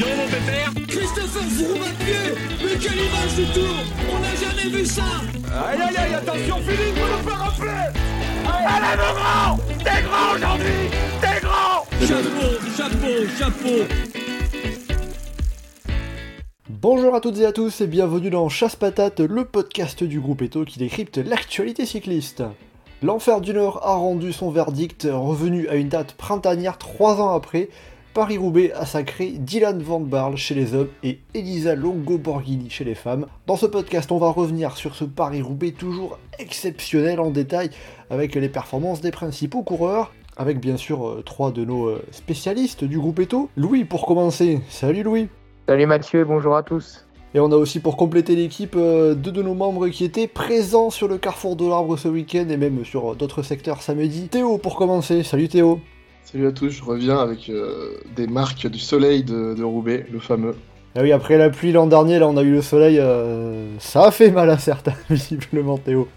donc mon pépère. Christopher pied Mais quelle image du tour On n'a jamais vu ça. Aïe aïe aïe, attention Philippe, vous nous faire rappeler Allez mon grand. T'es grand aujourd'hui. T'es grand. Chapeau, chapeau, chapeau. Bonjour à toutes et à tous et bienvenue dans Chasse Patate, le podcast du groupe Eto qui décrypte l'actualité cycliste. L'Enfer du Nord a rendu son verdict, revenu à une date printanière trois ans après. Paris-Roubaix a sacré Dylan Van Barle chez les hommes et Elisa Longo-Borghini chez les femmes. Dans ce podcast, on va revenir sur ce Paris-Roubaix toujours exceptionnel en détail avec les performances des principaux coureurs, avec bien sûr euh, trois de nos euh, spécialistes du groupe Eto. Louis pour commencer. Salut Louis Salut Mathieu, bonjour à tous. Et on a aussi pour compléter l'équipe euh, deux de nos membres qui étaient présents sur le Carrefour de l'Arbre ce week-end et même sur d'autres secteurs samedi. Théo pour commencer. Salut Théo. Salut à tous, je reviens avec euh, des marques du soleil de, de Roubaix, le fameux. Ah oui, après la pluie l'an dernier, là on a eu le soleil, euh, ça a fait mal à certains, visiblement Théo.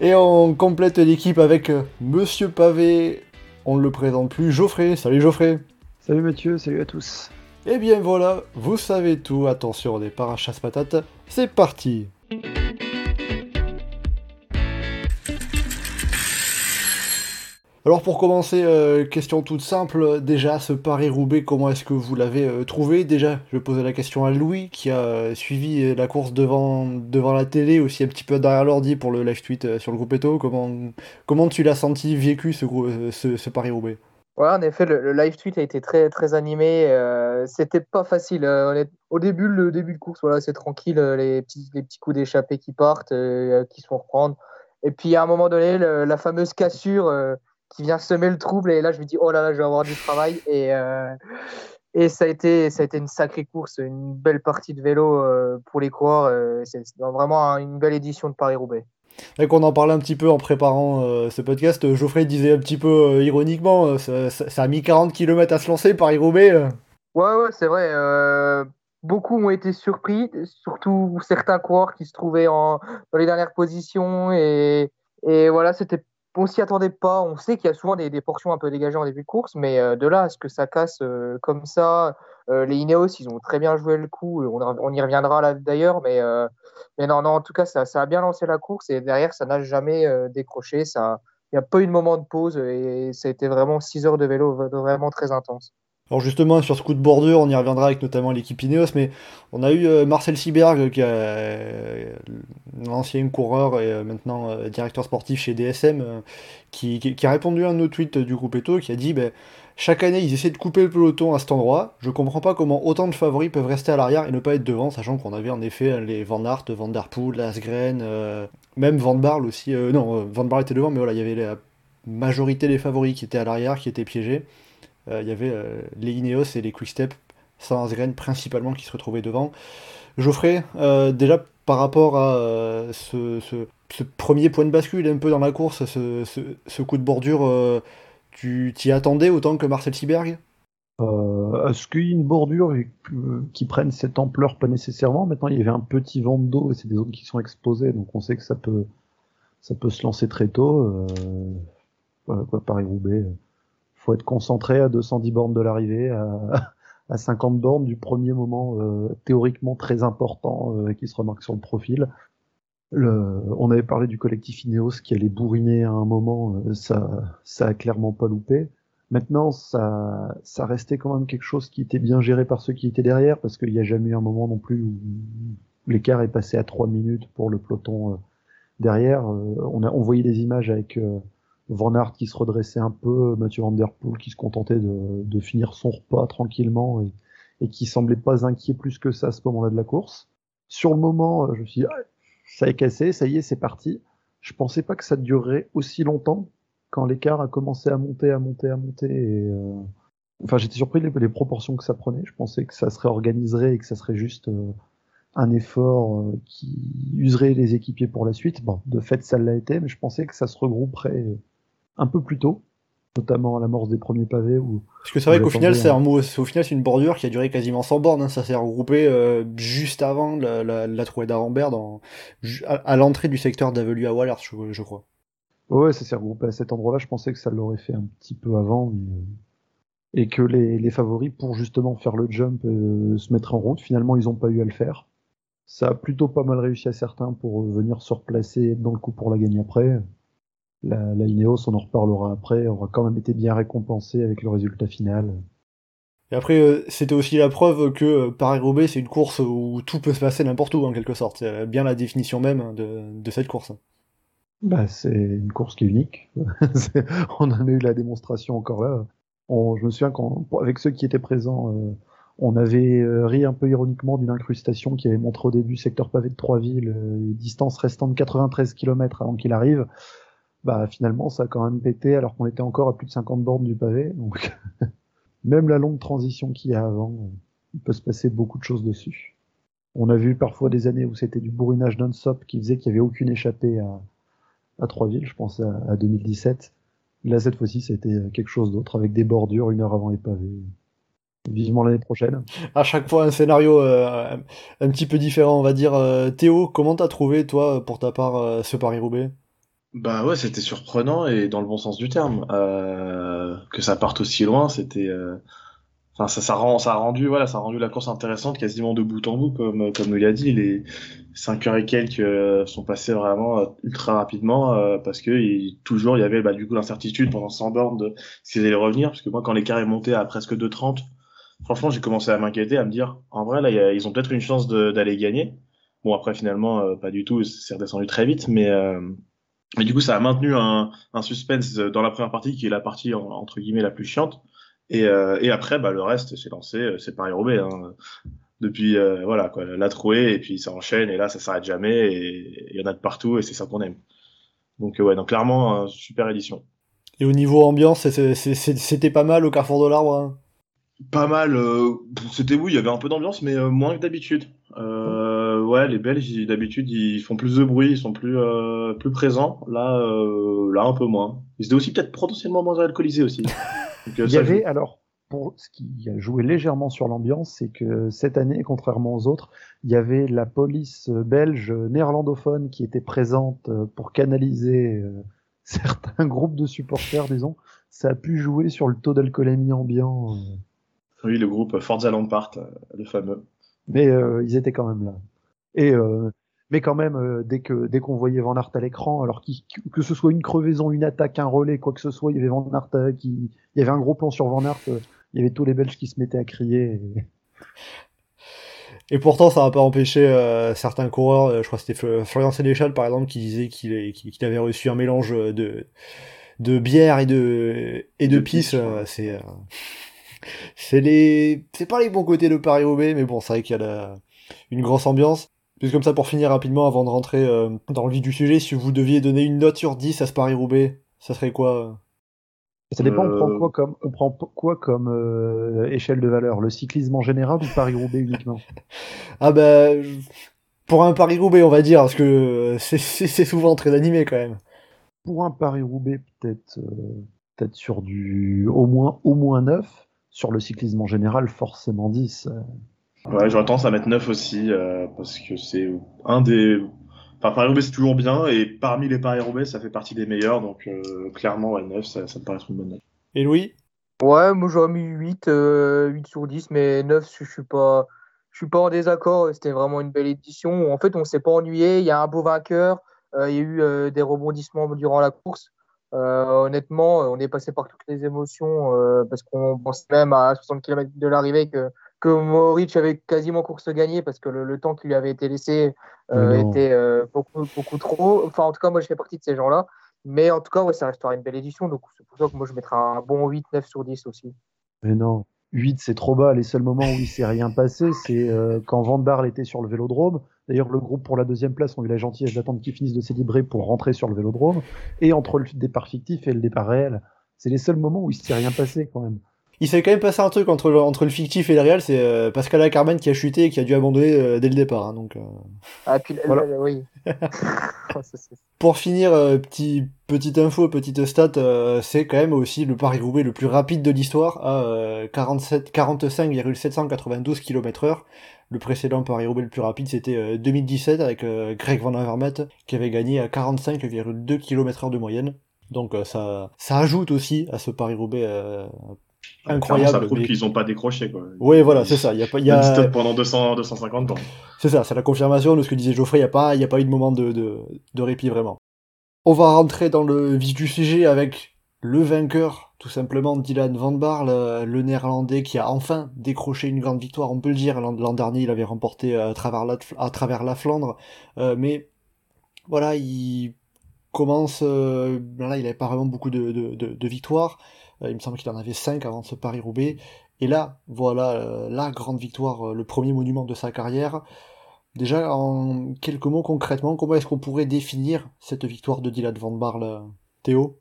Et on complète l'équipe avec euh, Monsieur Pavé, on ne le présente plus, Geoffrey. Salut Geoffrey. Salut Mathieu, salut à tous. Et bien voilà, vous savez tout, attention on est pas à chasse patate, c'est parti Alors pour commencer, euh, question toute simple, déjà ce Paris-Roubaix, comment est-ce que vous l'avez euh, trouvé? Déjà, je vais poser la question à Louis qui a euh, suivi la course devant, devant la télé, aussi un petit peu derrière l'ordi pour le live tweet euh, sur le groupe Eto. Comment, comment tu l'as senti, vécu ce, euh, ce, Paris-Roubaix? Ouais, en effet, le, live tweet a été très très animé. euh, C'était pas facile. euh, Au début, le début de course, voilà, c'est tranquille, euh, les petits les petits coups d'échappée qui partent, euh, qui se font reprendre. Et puis à un moment donné, la fameuse cassure euh, qui vient semer le trouble. Et là, je me dis, oh là là, je vais avoir du travail. Et euh, et ça a été ça a été une sacrée course, une belle partie de vélo euh, pour les coureurs. euh, C'est vraiment un- une belle édition de Paris-Roubaix. Et qu'on en parlait un petit peu en préparant ce podcast, Geoffrey disait un petit peu ironiquement, ça, ça- ça a mis 40 km à se lancer, Paris-Roubaix. Ouais, ouais, c'est vrai. beaucoup ont été surpris, surtout certains coureurs qui se trouvaient en, dans les dernières positions. Et, et voilà, c'était, on s'y attendait pas. On sait qu'il y a souvent des, portions un peu dégagées en début de course, mais euh, de là à ce que ça casse euh, comme ça, euh, les Ineos, ils ont très bien joué le coup. On, y reviendra d'ailleurs, mais, non, non, en tout cas, ça, a bien lancé la course et derrière, ça n'a jamais décroché. Il n'y a pas eu de moment de pause et ça a été vraiment 6 heures de vélo vraiment très intense. Alors justement, sur ce coup de bordure, on y reviendra avec notamment l'équipe Ineos, mais on a eu euh, Marcel Siberg, qui euh, l'ancien coureur et euh, maintenant directeur sportif chez DSM, qui, a répondu à un autre tweet du groupe Eto, qui a dit ben, Chaque année, ils essaient de couper le peloton à cet endroit. Je comprends pas comment autant de favoris peuvent rester à l'arrière et ne pas être devant, sachant qu'on avait en effet les Van Aert, Van Der Poel, Asgren, même Van Barle aussi. euh, non, Van Barle était devant, mais voilà, il y avait la majorité des favoris qui étaient à l'arrière, qui étaient piégés. Euh, il y avait euh, les Ineos et les Quickstep, sans Asgren principalement, qui se retrouvaient devant. Geoffrey, euh, déjà par rapport à ce, premier point de bascule un peu dans la course, ce, coup de bordure, tu t'y attendais autant que Marcel Siberg? Euh, Est-ce qu'il y a une bordure qui prenne cette ampleur Pas nécessairement? Maintenant, il y avait un petit vent de dos et c'est des zones qui sont exposées, donc on sait que ça peut, ça peut se lancer très tôt. Euh, voilà quoi, Paris-Roubaix. Faut être concentré à 210 bornes de l'arrivée, à, à 50 bornes du premier moment euh, théoriquement très important euh, qui se remarque sur le profil. On avait parlé du collectif Ineos qui allait bourriner à un moment, euh, ça, ça a clairement pas loupé. Maintenant, ça, ça restait quand même quelque chose qui était bien géré par ceux qui étaient derrière, parce qu'il n'y a jamais eu un moment non plus où l'écart est passé à 3 minutes pour le peloton euh, derrière. On, on voyait des images avec Van Aert qui se redressait un peu, Mathieu Van Der Poel qui se contentait de, finir son repas tranquillement et, qui semblait pas inquiet plus que ça à ce moment-là de la course. Sur le moment, euh, je me suis dit, ah, ça est cassé, ça y est, c'est parti. Je pensais pas que ça durerait aussi longtemps quand l'écart a commencé à monter, à monter, à monter. Euh, Enfin, j'étais surpris des, proportions que ça prenait. Je pensais que ça se réorganiserait et que ça serait juste euh, un effort qui userait les équipiers pour la suite. Bon, de fait, ça l'a été, mais je pensais que ça se regrouperait un peu plus tôt, notamment à l'amorce des premiers pavés. Où Parce que c'est vrai qu'au final, c'est un mot, c'est- au final, c'est une bordure qui a duré quasiment 100 bornes. hein. Ça s'est regroupé euh, juste avant la, la, la trouée d'Arambert, à, à l'entrée du secteur d'Avelu à Wallers, je, je crois. Ouais, ça s'est regroupé à cet endroit-là. Je pensais que ça l'aurait fait un petit peu avant. mais, euh, et que les, les favoris, pour justement faire le jump, euh, se mettre en route. Finalement, ils n'ont pas eu à le faire. Ça a plutôt pas mal réussi à certains pour venir se replacer dans le coup pour la gagner après. La, la Ineos, on en reparlera après, aura quand même été bien récompensé avec le résultat final. Et après, euh, c'était aussi la preuve que euh, Paris-Roubaix, c'est une course où tout peut se passer n'importe où, en quelque sorte. C'est bien la définition même de, de cette course. Bah, c'est une course qui est unique. on en a eu la démonstration encore là. On, je me souviens qu'avec ceux qui étaient présents, euh, on avait euh, ri un peu ironiquement d'une incrustation qui avait montré au début secteur pavé de Trois-Villes, euh, distance restant de 93 km avant qu'il arrive. Bah finalement ça a quand même pété alors qu'on était encore à plus de 50 bornes du pavé. Donc même la longue transition qu'il y a avant, il peut se passer beaucoup de choses dessus. On a vu parfois des années où c'était du bourrinage non-stop qui faisait qu'il n'y avait aucune échappée à, à Trois-Villes, je pense à, à 2017. Là, cette fois-ci, c'était quelque chose d'autre, avec des bordures une heure avant les pavés. Vivement l'année prochaine. À chaque fois, un scénario euh, un petit peu différent, on va dire. Euh, Théo, comment t'as trouvé, toi, pour ta part, euh, ce Paris-Roubaix? Bah ouais, c'était surprenant et dans le bon sens du terme. Euh, que ça parte aussi loin, c'était... Euh, enfin, ça, ça, rend, ça a rendu, voilà, ça a rendu la course intéressante quasiment de bout en bout, comme, comme nous l'a dit. Les 5 heures et quelques euh, sont passées vraiment euh, ultra rapidement euh, parce que il, toujours il y avait bah, du coup l'incertitude pendant 100 bornes de s'ils allaient revenir. Parce que moi, quand l'écart est monté à presque 2,30, franchement, j'ai commencé à m'inquiéter, à me dire, en vrai, là, ils ont peut-être une chance d'aller gagner. Bon, après, finalement, pas du tout, c'est redescendu très vite, mais, mais du coup, ça a maintenu un, un suspense dans la première partie, qui est la partie, entre guillemets, la plus chiante. Et, euh, et après, bah, le reste, c'est lancé, c'est Paris-Roubaix. Hein. Depuis, euh, voilà, quoi, la trouée, et puis ça enchaîne, et là, ça s'arrête jamais, et il y en a de partout, et c'est ça qu'on aime. Donc, ouais, donc clairement, super édition. Et au niveau ambiance, c'était pas mal au Carrefour de l'Arbre hein? Pas mal. Euh, c'était oui, il y avait un peu d'ambiance, mais euh, moins que d'habitude. Euh, ouais, les Belges, d'habitude, ils font plus de bruit, ils sont plus plus présents. Là, là, un peu moins. Ils étaient aussi peut-être potentiellement moins alcoolisés aussi. Donc, il y avait joue. alors pour ce qui a joué légèrement sur l'ambiance, c'est que cette année, contrairement aux autres, il y avait la police belge néerlandophone qui était présente pour canaliser certains groupes de supporters, disons. Ça a pu jouer sur le taux d'alcoolémie ambiant. Oui, le groupe Forza Lampart, le fameux. Mais euh, ils étaient quand même là. Et euh, mais quand même, euh, dès que dès qu'on voyait Van Aert à l'écran, alors qu que ce soit une crevaison, une attaque, un relais, quoi que ce soit, il y avait Van Aert qui, il y avait un gros plan sur Van Aert il y avait tous les Belges qui se mettaient à crier. Et, et pourtant, ça n'a pas empêché euh, certains coureurs, euh, je crois que c'était Florian Sénéchal par exemple, qui disait qu'il qu avait reçu un mélange de, de bière et de, et de, de pisse. Euh, c'est c'est les c'est pas les bons côtés de Paris-Roubaix, mais bon, c'est vrai qu'il y a la, une grosse ambiance. Puis comme ça, pour finir rapidement, avant de rentrer euh, dans le vif du sujet, si vous deviez donner une note sur 10 à ce Paris-Roubaix, ça serait quoi ça dépend, on prend quoi comme, on prend quoi comme euh, échelle de valeur? Le cyclisme en général ou Paris-Roubaix uniquement? Ah ben, bah, pour un Paris-Roubaix, on va dire, parce que c'est souvent très animé quand même. Pour un Paris-Roubaix, peut-être euh, peut-être sur du au moins, au moins 9. Sur le cyclisme en général, forcément 10. Ouais, j'aurais tendance à mettre 9 aussi, euh, parce que c'est un des Enfin, Paris-Roubaix, c'est toujours bien, et parmi les Paris-Roubaix, ça fait partie des meilleurs, donc euh, clairement, ouais, 9, ça, ça me paraît une bonne note. Et Louis? Ouais, moi j'aurais mis 8, euh, 8 sur 10, mais 9, je, je suis pas, je suis pas en désaccord. C'était vraiment une belle édition. En fait, on s'est pas ennuyé. Il y a un beau vainqueur. Euh, il y a eu euh, des rebondissements durant la course. Euh, honnêtement, on est passé par toutes les émotions parce qu'on pensait même à 60 km de l'arrivée que que Mohoric avait quasiment course gagnée parce que le, le temps qui lui avait été laissé euh, était euh, beaucoup, beaucoup trop. Enfin, en tout cas, moi, je fais partie de ces gens-là. Mais en tout cas, ouais, ça restera une belle édition. Donc, c'est pour ça que moi, je mettrai un bon 8, 9 sur 10 aussi. Mais non, 8, c'est trop bas. Les seuls moments où il s'est rien passé, c'est euh, quand Van Barle était sur le vélodrome. D'ailleurs, le groupe pour la deuxième place ont eu la gentillesse d'attendre qu'ils finissent de célébrer pour rentrer sur le vélodrome. Et entre le départ fictif et le départ réel, c'est les seuls moments où il s'est rien passé quand même il s'est quand même passé un truc entre le, entre le fictif et le réel, c'est euh, Pascal Carmen qui a chuté et qui a dû abandonner euh, dès le départ. Hein, donc, euh... Ah, puis voilà. euh, oui. Pour finir, euh, petit, petite info, petite stat, euh, c'est quand même aussi le Paris-Roubaix le plus rapide de l'histoire à 47, 45,792 km/h. Le précédent Paris-Roubaix le plus rapide, c'était 2017 avec Greg Van Avermaet qui avait gagné à 45,2 km/h de moyenne. Donc ça, ça ajoute aussi à ce Paris-Roubaix incroyable. Ça prouve mais- qu'ils ont pas décroché, quoi. Oui, voilà, c'est ça. Il y a pas, y a... pendant 200, 250 ans. C'est ça, c'est la confirmation de ce que disait Geoffrey, il n'y a, pas- y a pas eu de moment de, de, de répit vraiment. On va rentrer dans le vif du sujet avec le vainqueur, tout simplement Dylan Van Baarle, euh, le néerlandais qui a enfin décroché une grande victoire, on peut le dire. L'an dernier, il avait remporté euh, à travers la, à travers la Flandre, euh, mais voilà, il commence. euh, là, il n'avait pas vraiment beaucoup de, de victoires. Euh, il me semble qu'il en avait 5 avant ce Paris-Roubaix. Et là, voilà euh, la grande victoire, euh, le premier monument de sa carrière. Déjà, en quelques mots concrètement, comment est-ce qu'on pourrait définir cette victoire de Dylan Van Baarle, euh, Théo?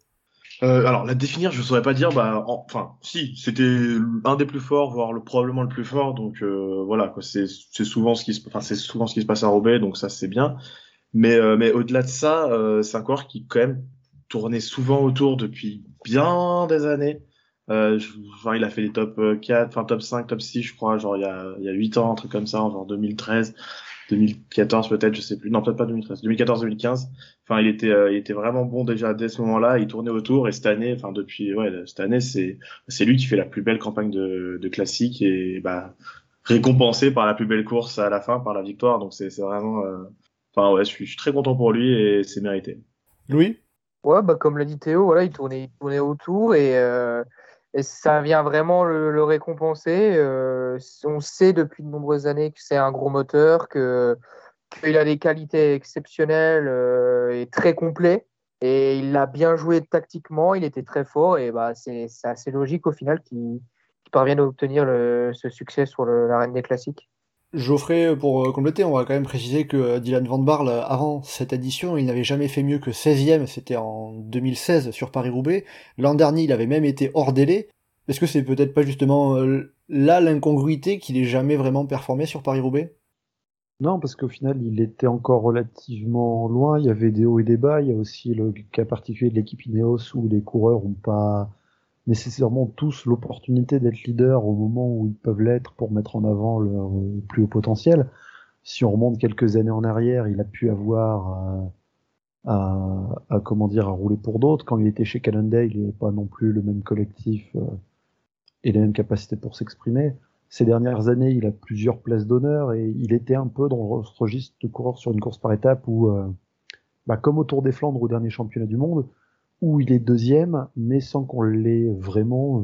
Alors, la définir, je saurais pas dire. Bah, en- enfin, si, c'était un des plus forts, voire le, probablement le plus fort. Donc voilà. C'est souvent ce qui se, enfin, souvent ce qui se passe à Roubaix, donc ça c'est bien. Mais mais au-delà de ça, c'est un coureur qui quand même tournait souvent autour depuis bien des années. Euh, je- il a fait les top euh, 4, enfin top 5, top 6, je crois, genre il y a il y a 8 ans, un truc comme ça, genre 2013, 2014 peut-être, je sais plus. Non, peut-être pas 2013, 2014, 2015. Enfin, il était, euh, il était vraiment bon déjà dès ce moment-là. Il tournait autour et cette année, enfin depuis, ouais, cette année, c'est, c'est lui qui fait la plus belle campagne de, de classique et bah récompensé par la plus belle course à la fin, par la victoire. Donc c'est, c'est vraiment, euh, enfin ouais, je suis, je suis très content pour lui et c'est mérité. Louis? Ouais, bah, comme l'a dit Théo, voilà, il tournait, il tournait autour et, euh, ça vient vraiment le, récompenser. Euh, on sait depuis de nombreuses années que c'est un gros moteur, qu'il a des qualités exceptionnelles euh, et très complet. Et il a bien joué tactiquement, il était très fort et bah, c'est assez logique au final qu'il parvienne à obtenir ce succès sur l'arène des classiques. Geoffrey, pour euh, compléter, on va quand même préciser que euh, Dylan Van Baarle, euh, avant cette édition, il n'avait jamais fait mieux que 16e, c'était en 2016 sur Paris-Roubaix. L'an dernier, il avait même été hors délai. Est-ce que c'est peut-être pas justement euh, là l'incongruité qu'il ait jamais vraiment performé sur Paris-Roubaix? Non, parce qu'au final, il était encore relativement loin. Il y avait des hauts et des bas. Il y a aussi le cas particulier de l'équipe Ineos où les coureurs n'ont pas nécessairement tous l'opportunité d'être leader au moment où ils peuvent l'être pour mettre en avant leur euh, plus haut potentiel. Si on remonte quelques années en arrière, il a pu avoir euh, à, à, comment dire à rouler pour d'autres. Quand il était chez Cannondale, il n'avait pas non plus le même collectif euh, et les mêmes capacités pour s'exprimer ces dernières années, il a plusieurs places d'honneur et il était un peu dans ce registre de coureur sur une course par étape où, bah, comme au Tour des Flandres au dernier championnat du monde, où il est deuxième, mais sans qu'on l'ait vraiment euh,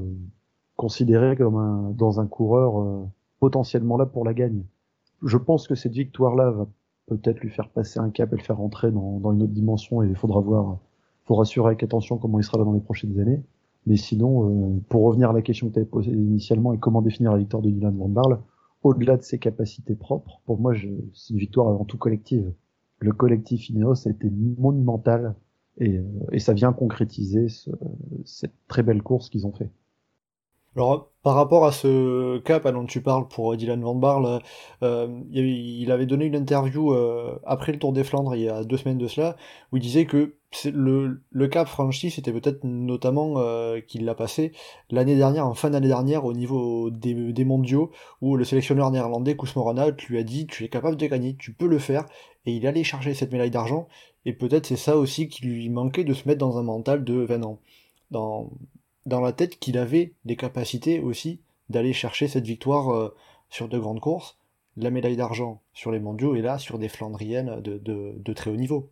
considéré comme un, dans un coureur euh, potentiellement là pour la gagne. Je pense que cette victoire-là va peut-être lui faire passer un cap et le faire rentrer dans, dans une autre dimension et il faudra voir, faudra suivre avec attention comment il sera là dans les prochaines années. Mais sinon, euh, pour revenir à la question que tu avais posée initialement et comment définir la victoire de Dylan Van Baarle, au-delà de ses capacités propres, pour moi, c'est une victoire avant tout collective. Le collectif Ineos a été monumental et, euh, et ça vient concrétiser ce- cette très belle course qu'ils ont fait. Alors, par rapport à ce cap dont tu parles pour Dylan Van Baarle, euh, il avait- donné une interview euh, après le Tour des Flandres, il y a deux semaines de cela, où il disait que le, cap franchi, c'était peut-être notamment qu'il l'a passé l'année dernière, en fin d'année dernière, au niveau des, mondiaux, où le sélectionneur néerlandais, Kousman Ronald, lui a dit Tu es capable de gagner, tu peux le faire, et il allait chercher cette médaille d'argent, et peut-être c'est ça aussi qui lui manquait de se mettre dans un mental de 20 ans. Dans, dans la tête qu'il avait les capacités aussi d'aller chercher cette victoire euh, sur de grandes courses, la médaille d'argent sur les mondiaux et là sur des Flandriennes de, de, très haut niveau.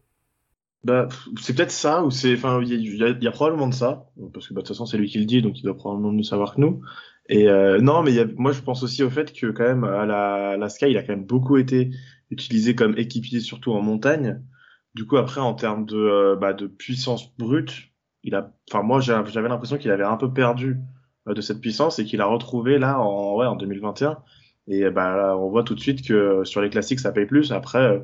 Bah, c'est peut-être ça, ou c'est, enfin, il y, a- probablement de ça, parce que bah, de toute façon c'est lui qui le dit, donc il doit probablement mieux savoir que nous. Et euh, non, mais moi je pense aussi au fait que quand même à la, la Sky, il a quand même beaucoup été utilisé comme équipier, surtout en montagne. Du coup, après, en termes de, euh, bah, de puissance brute, il a, enfin moi j'a- j'avais l'impression qu'il avait un peu perdu euh, de cette puissance et qu'il a retrouvé là en, ouais, en 2021. Et bah, on voit tout de suite que euh, sur les classiques ça paye plus. Après.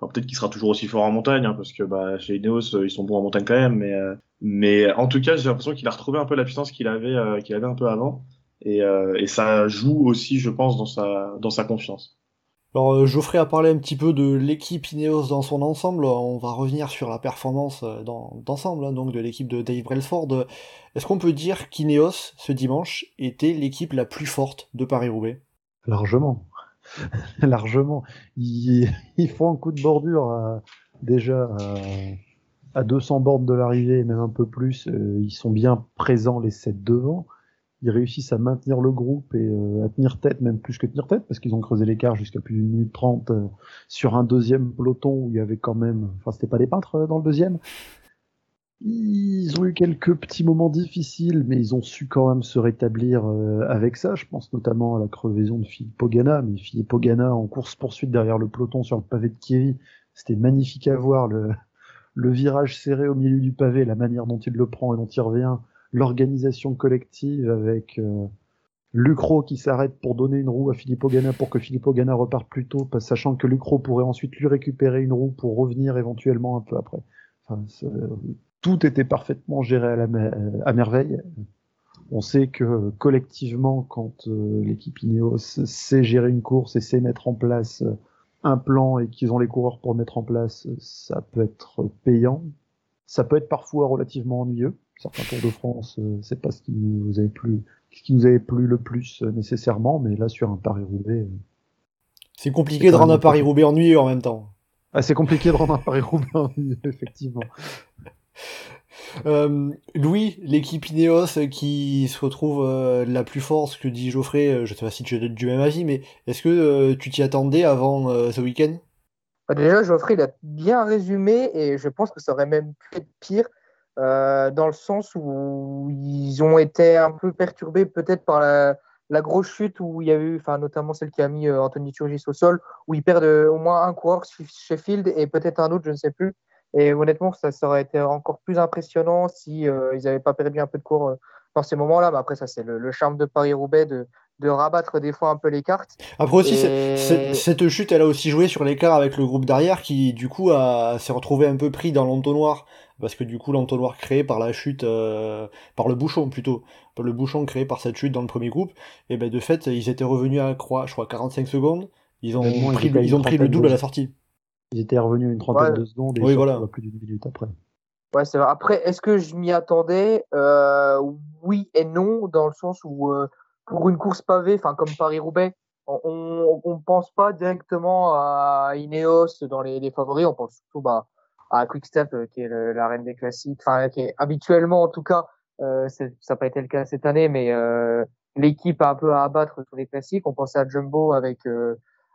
peut-être qu'il sera toujours aussi fort en montagne, hein, parce que bah, chez Ineos, ils sont bons en montagne quand même. Mais, mais en tout cas, j'ai l'impression qu'il a retrouvé un peu la puissance qu'il avait, qu'il avait un peu avant. Et, et ça joue aussi, je pense, dans sa, dans sa confiance. Alors euh, Geoffrey a parlé un petit peu de l'équipe Ineos dans son ensemble, on va revenir sur la performance euh, d'ensemble, hein, donc de l'équipe de Dave Brailsford. Est-ce qu'on peut dire qu'Ineos, ce dimanche, était l'équipe la plus forte de Paris-Roubaix? Largement. Largement. Ils, font un coup de bordure à- déjà à, à 200 bornes de l'arrivée, même un peu plus. Euh, ils sont bien présents les 7 devant. Ils réussissent à maintenir le groupe et euh, à tenir tête, même plus que tenir tête, parce qu'ils ont creusé l'écart jusqu'à plus d'une minute trente euh, sur un deuxième peloton où il y avait quand même, enfin c'était pas des peintres euh, dans le deuxième. Ils ont eu quelques petits moments difficiles, mais ils ont su quand même se rétablir avec ça. Je pense notamment à la crevaison de Philippe Ogana, mais Philippe Ogana en course poursuite derrière le peloton sur le pavé de Kiev, c'était magnifique à voir le, le virage serré au milieu du pavé, la manière dont il le prend et dont il revient l'organisation collective avec euh, Lucro qui s'arrête pour donner une roue à Filippo Ganna pour que Filippo Ganna reparte plus tôt, sachant que Lucro pourrait ensuite lui récupérer une roue pour revenir éventuellement un peu après. Enfin, tout était parfaitement géré à, la à merveille. On sait que collectivement, quand euh, l'équipe Ineos sait gérer une course et sait mettre en place euh, un plan et qu'ils ont les coureurs pour le mettre en place, ça peut être payant. Ça peut être parfois relativement ennuyeux certains Tours de France, euh, c'est pas ce qui nous avait plu, ce qui nous avait plu le plus euh, nécessairement, mais là sur un Paris-Roubaix. Euh, c'est compliqué de rendre un Paris-Roubaix ennuyeux en même temps. Ah, c'est compliqué de rendre un Paris-Roubaix ennuyeux, effectivement. Louis, l'équipe Ineos qui se retrouve la plus forte, ce que dit Geoffrey, je sais pas si tu es du même avis, mais est-ce que tu t'y attendais avant ce week-end? Bah, Déjà, Geoffrey, il a bien résumé et je pense que ça aurait même pu être pire euh, dans le sens où ils ont été un peu perturbés peut-être par la, la, grosse chute où il y a eu, enfin notamment celle qui a mis euh, Anthony Turgis au sol, où ils perdent euh, au moins un coureur Sheffield et peut-être un autre, je ne sais plus. Et honnêtement, ça, ça aurait été encore plus impressionnant si ils n'avaient pas perdu un peu de cours dans ces moments-là. Mais après, ça c'est le, charme de Paris-Roubaix de, de rabattre des fois un peu les cartes. Après aussi, cette chute, elle a aussi joué sur l'écart avec le groupe derrière qui, du coup, s'est retrouvé un peu pris dans l'entonnoir parce que du coup l'entonnoir créé par la chute, euh, par le bouchon plutôt, le bouchon créé par cette chute dans le premier groupe, et ben de fait ils étaient revenus à croix, je crois 45 secondes, ils ont pris, ils, ont pris le double à la sortie. Ils étaient revenus une trentaine de secondes et oui, voilà. plus d'une minute après. Ouais, c'est vrai. Après, est-ce que je m'y attendais? Euh, Oui et non, dans le sens où euh, pour une course pavée, enfin comme Paris-Roubaix, on ne pense pas directement à Ineos dans les, les favoris, on pense surtout bah, à Quickstep euh, qui est la reine des classiques, enfin qui est habituellement en tout cas, euh, ça n'a pas été le cas cette année, mais euh, l'équipe a un peu à abattre sur les classiques. On pensait à Jumbo avec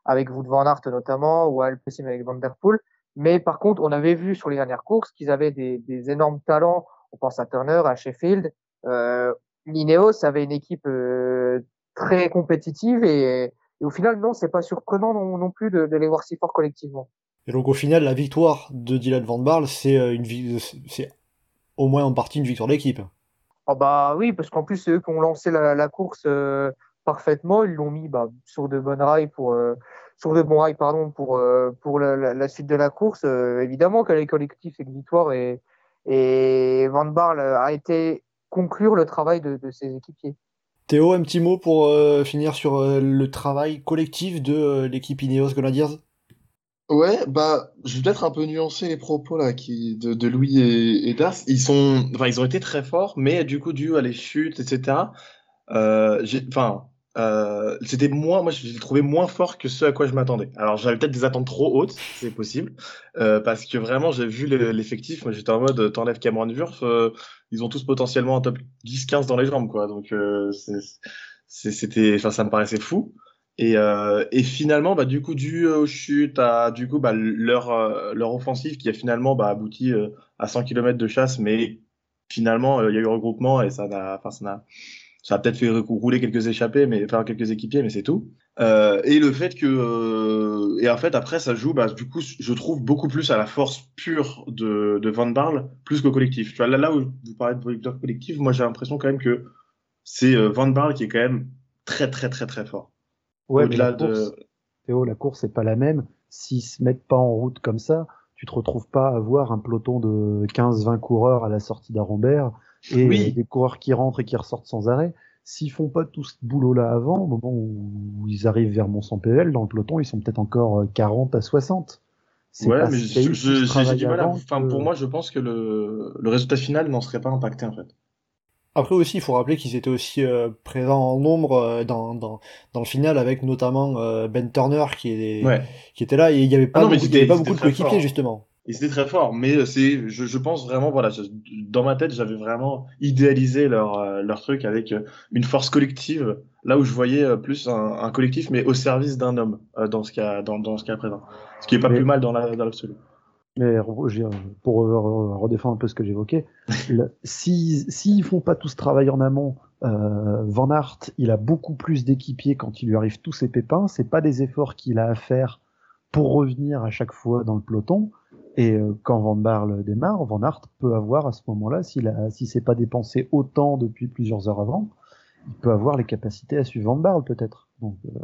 avec Wout van Aert notamment ou à Alpecin avec Van Der Poel. Mais par contre, on avait vu sur les dernières courses qu'ils avaient des, des, énormes talents. On pense à Turner, à Sheffield. Euh, L'Ineos avait une équipe euh, très compétitive et, et, au final, non, c'est pas surprenant non, non plus de, de, les voir si forts collectivement. Et donc au final, la victoire de Dylan Van Barle, c'est euh, une c'est au moins en partie une victoire d'équipe. Oh bah oui, parce qu'en plus c'est eux qui ont lancé la, la course euh, parfaitement, ils l'ont mis bah, sur de bonnes rails pour euh, sur de bons rails pardon pour pour la, la, suite de la course. évidemment qu'elle est collective cette victoire et et Van Barle a été conclure le travail de, de ses équipiers. Théo, un petit mot pour finir sur le travail collectif de l'équipe Ineos Grenadiers Ouais, bah, je vais peut-être un peu nuancer les propos là qui de, de Louis et, et. Ils sont, ils ont été très forts, mais du coup, dû à les chutes, etc. Euh, enfin, euh, c'était moins, moi, je l'ai trouvé moins fort que ce à quoi je m'attendais. Alors, j'avais peut-être des attentes trop hautes, c'est possible, euh, parce que vraiment, j'ai vu l'effectif. Moi, j'étais en mode, t'enlèves Cameron Wurf, euh, ils ont tous potentiellement un top 10-15 dans les jambes, quoi. Donc, euh, c'était, ça me paraissait fou. Et, euh, et finalement, bah, du coup, dû aux chutes, à du coup, bah, leur, euh, leur offensive qui a finalement bah, abouti euh, à 100 km de chasse, mais finalement, euh, il y a eu regroupement et ça n'a, enfin, ça n'a, ça a peut-être fait rouler quelques échappés, mais faire quelques équipiers, mais c'est tout. Et le fait que, et en fait, après, ça joue, bah, du coup, je trouve beaucoup plus à la force pure de, de Van Barle, plus qu'au collectif. Tu vois, là, là où vous parlez de victoire collective, moi, j'ai l'impression quand même que c'est Van Barle qui est quand même très, très, très, très fort. Ouais, mais la course, Théo, la course n'est pas la même. S'ils se mettent pas en route comme ça, tu te retrouves pas à voir un peloton de 15-20 coureurs à la sortie d'Arambert et des coureurs qui rentrent et qui ressortent sans arrêt. S'ils font pas tout ce boulot-là avant, au moment où ils arrivent vers Mont-Saint-PL, dans le peloton, ils sont peut-être encore 40 à 60. Ouais, mais j'ai du mal à... Enfin, pour moi, je pense que le, le résultat final n'en serait pas impacté, en fait. Après aussi, il faut rappeler qu'ils étaient aussi euh, présents en nombre euh, dans, dans, dans le final avec notamment euh, Ben Turner qui, est, qui était là et il y avait pas, ah beaucoup, il y avait pas beaucoup de coéquipiers justement. ils étaient très forts, mais c'est, je, je pense vraiment, voilà, je- dans ma tête, j'avais vraiment idéalisé leur, euh, leur truc avec euh, une force collective, là où je voyais euh, plus un, un collectif, mais au service d'un homme euh, dans ce cas, dans, dans ce cas présent. Ce qui est pas Mais- plus mal dans la, dans l'absolu. Mais pour redéfendre un peu ce que j'évoquais, le- si s'ils font pas tout ce travail en amont, euh, Van Aert, il a beaucoup plus d'équipiers quand il lui arrive tous ces pépins. C'est pas des efforts qu'il a à faire pour revenir à chaque fois dans le peloton. Et euh, quand Van Barle démarre, Van Aert peut avoir à ce moment-là, s'il a, si c'est pas dépensé autant depuis plusieurs heures avant, il peut avoir les capacités à suivre Van Barle peut-être. Donc, euh,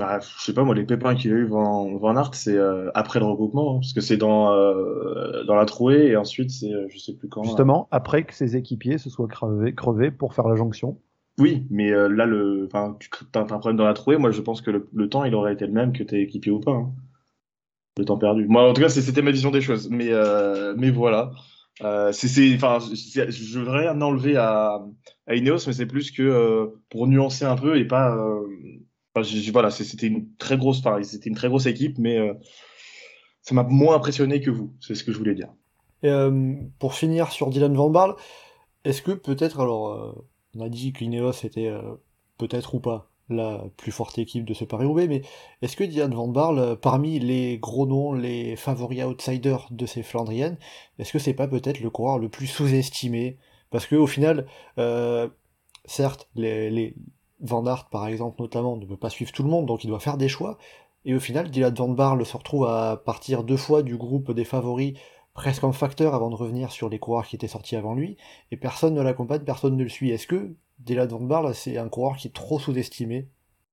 Bah, je sais pas, moi, les pépins qu'il a eu Van, Van Aert, c'est euh, après le regroupement, hein, parce que c'est dans, euh, dans la trouée, et ensuite, c'est, euh, je sais plus quand. là. justement, après que ses équipiers se soient crevés, crevés pour faire la jonction. Oui, mais euh, là, le, enfin, tu as un problème dans la trouée. Moi, je pense que le, le temps, il aurait été le même que t'es équipier ou pas. hein. Le temps perdu. Moi, en tout cas, c'était ma vision des choses. Mais, mais voilà. Euh, c'est, enfin, je veux rien enlever à, à Ineos, mais c'est plus que euh, pour nuancer un peu et pas. euh, voilà, c'était une très grosse, équipe, mais euh, ça m'a moins impressionné que vous. C'est ce que je voulais dire. Euh, pour finir sur Dylan Van Barle, est-ce que peut-être, alors, euh, on a dit que l'Ineos était peut-être ou pas la plus forte équipe de ce Paris-Roubaix, mais est-ce que Dylan Van Barle, parmi les gros noms, les favoris outsiders de ces Flandriennes, est-ce que c'est pas peut-être le coureur le plus sous-estimé? Parce que au final, certes, les Van Aert, par exemple, notamment, ne peut pas suivre tout le monde, donc il doit faire des choix. Et au final, Dylan Van Barle se retrouve à partir deux fois du groupe des favoris presque en facteur avant de revenir sur les coureurs qui étaient sortis avant lui, et personne ne l'accompagne, personne ne le suit. Est-ce que Dylan Van Barle, c'est un coureur qui est trop sous-estimé?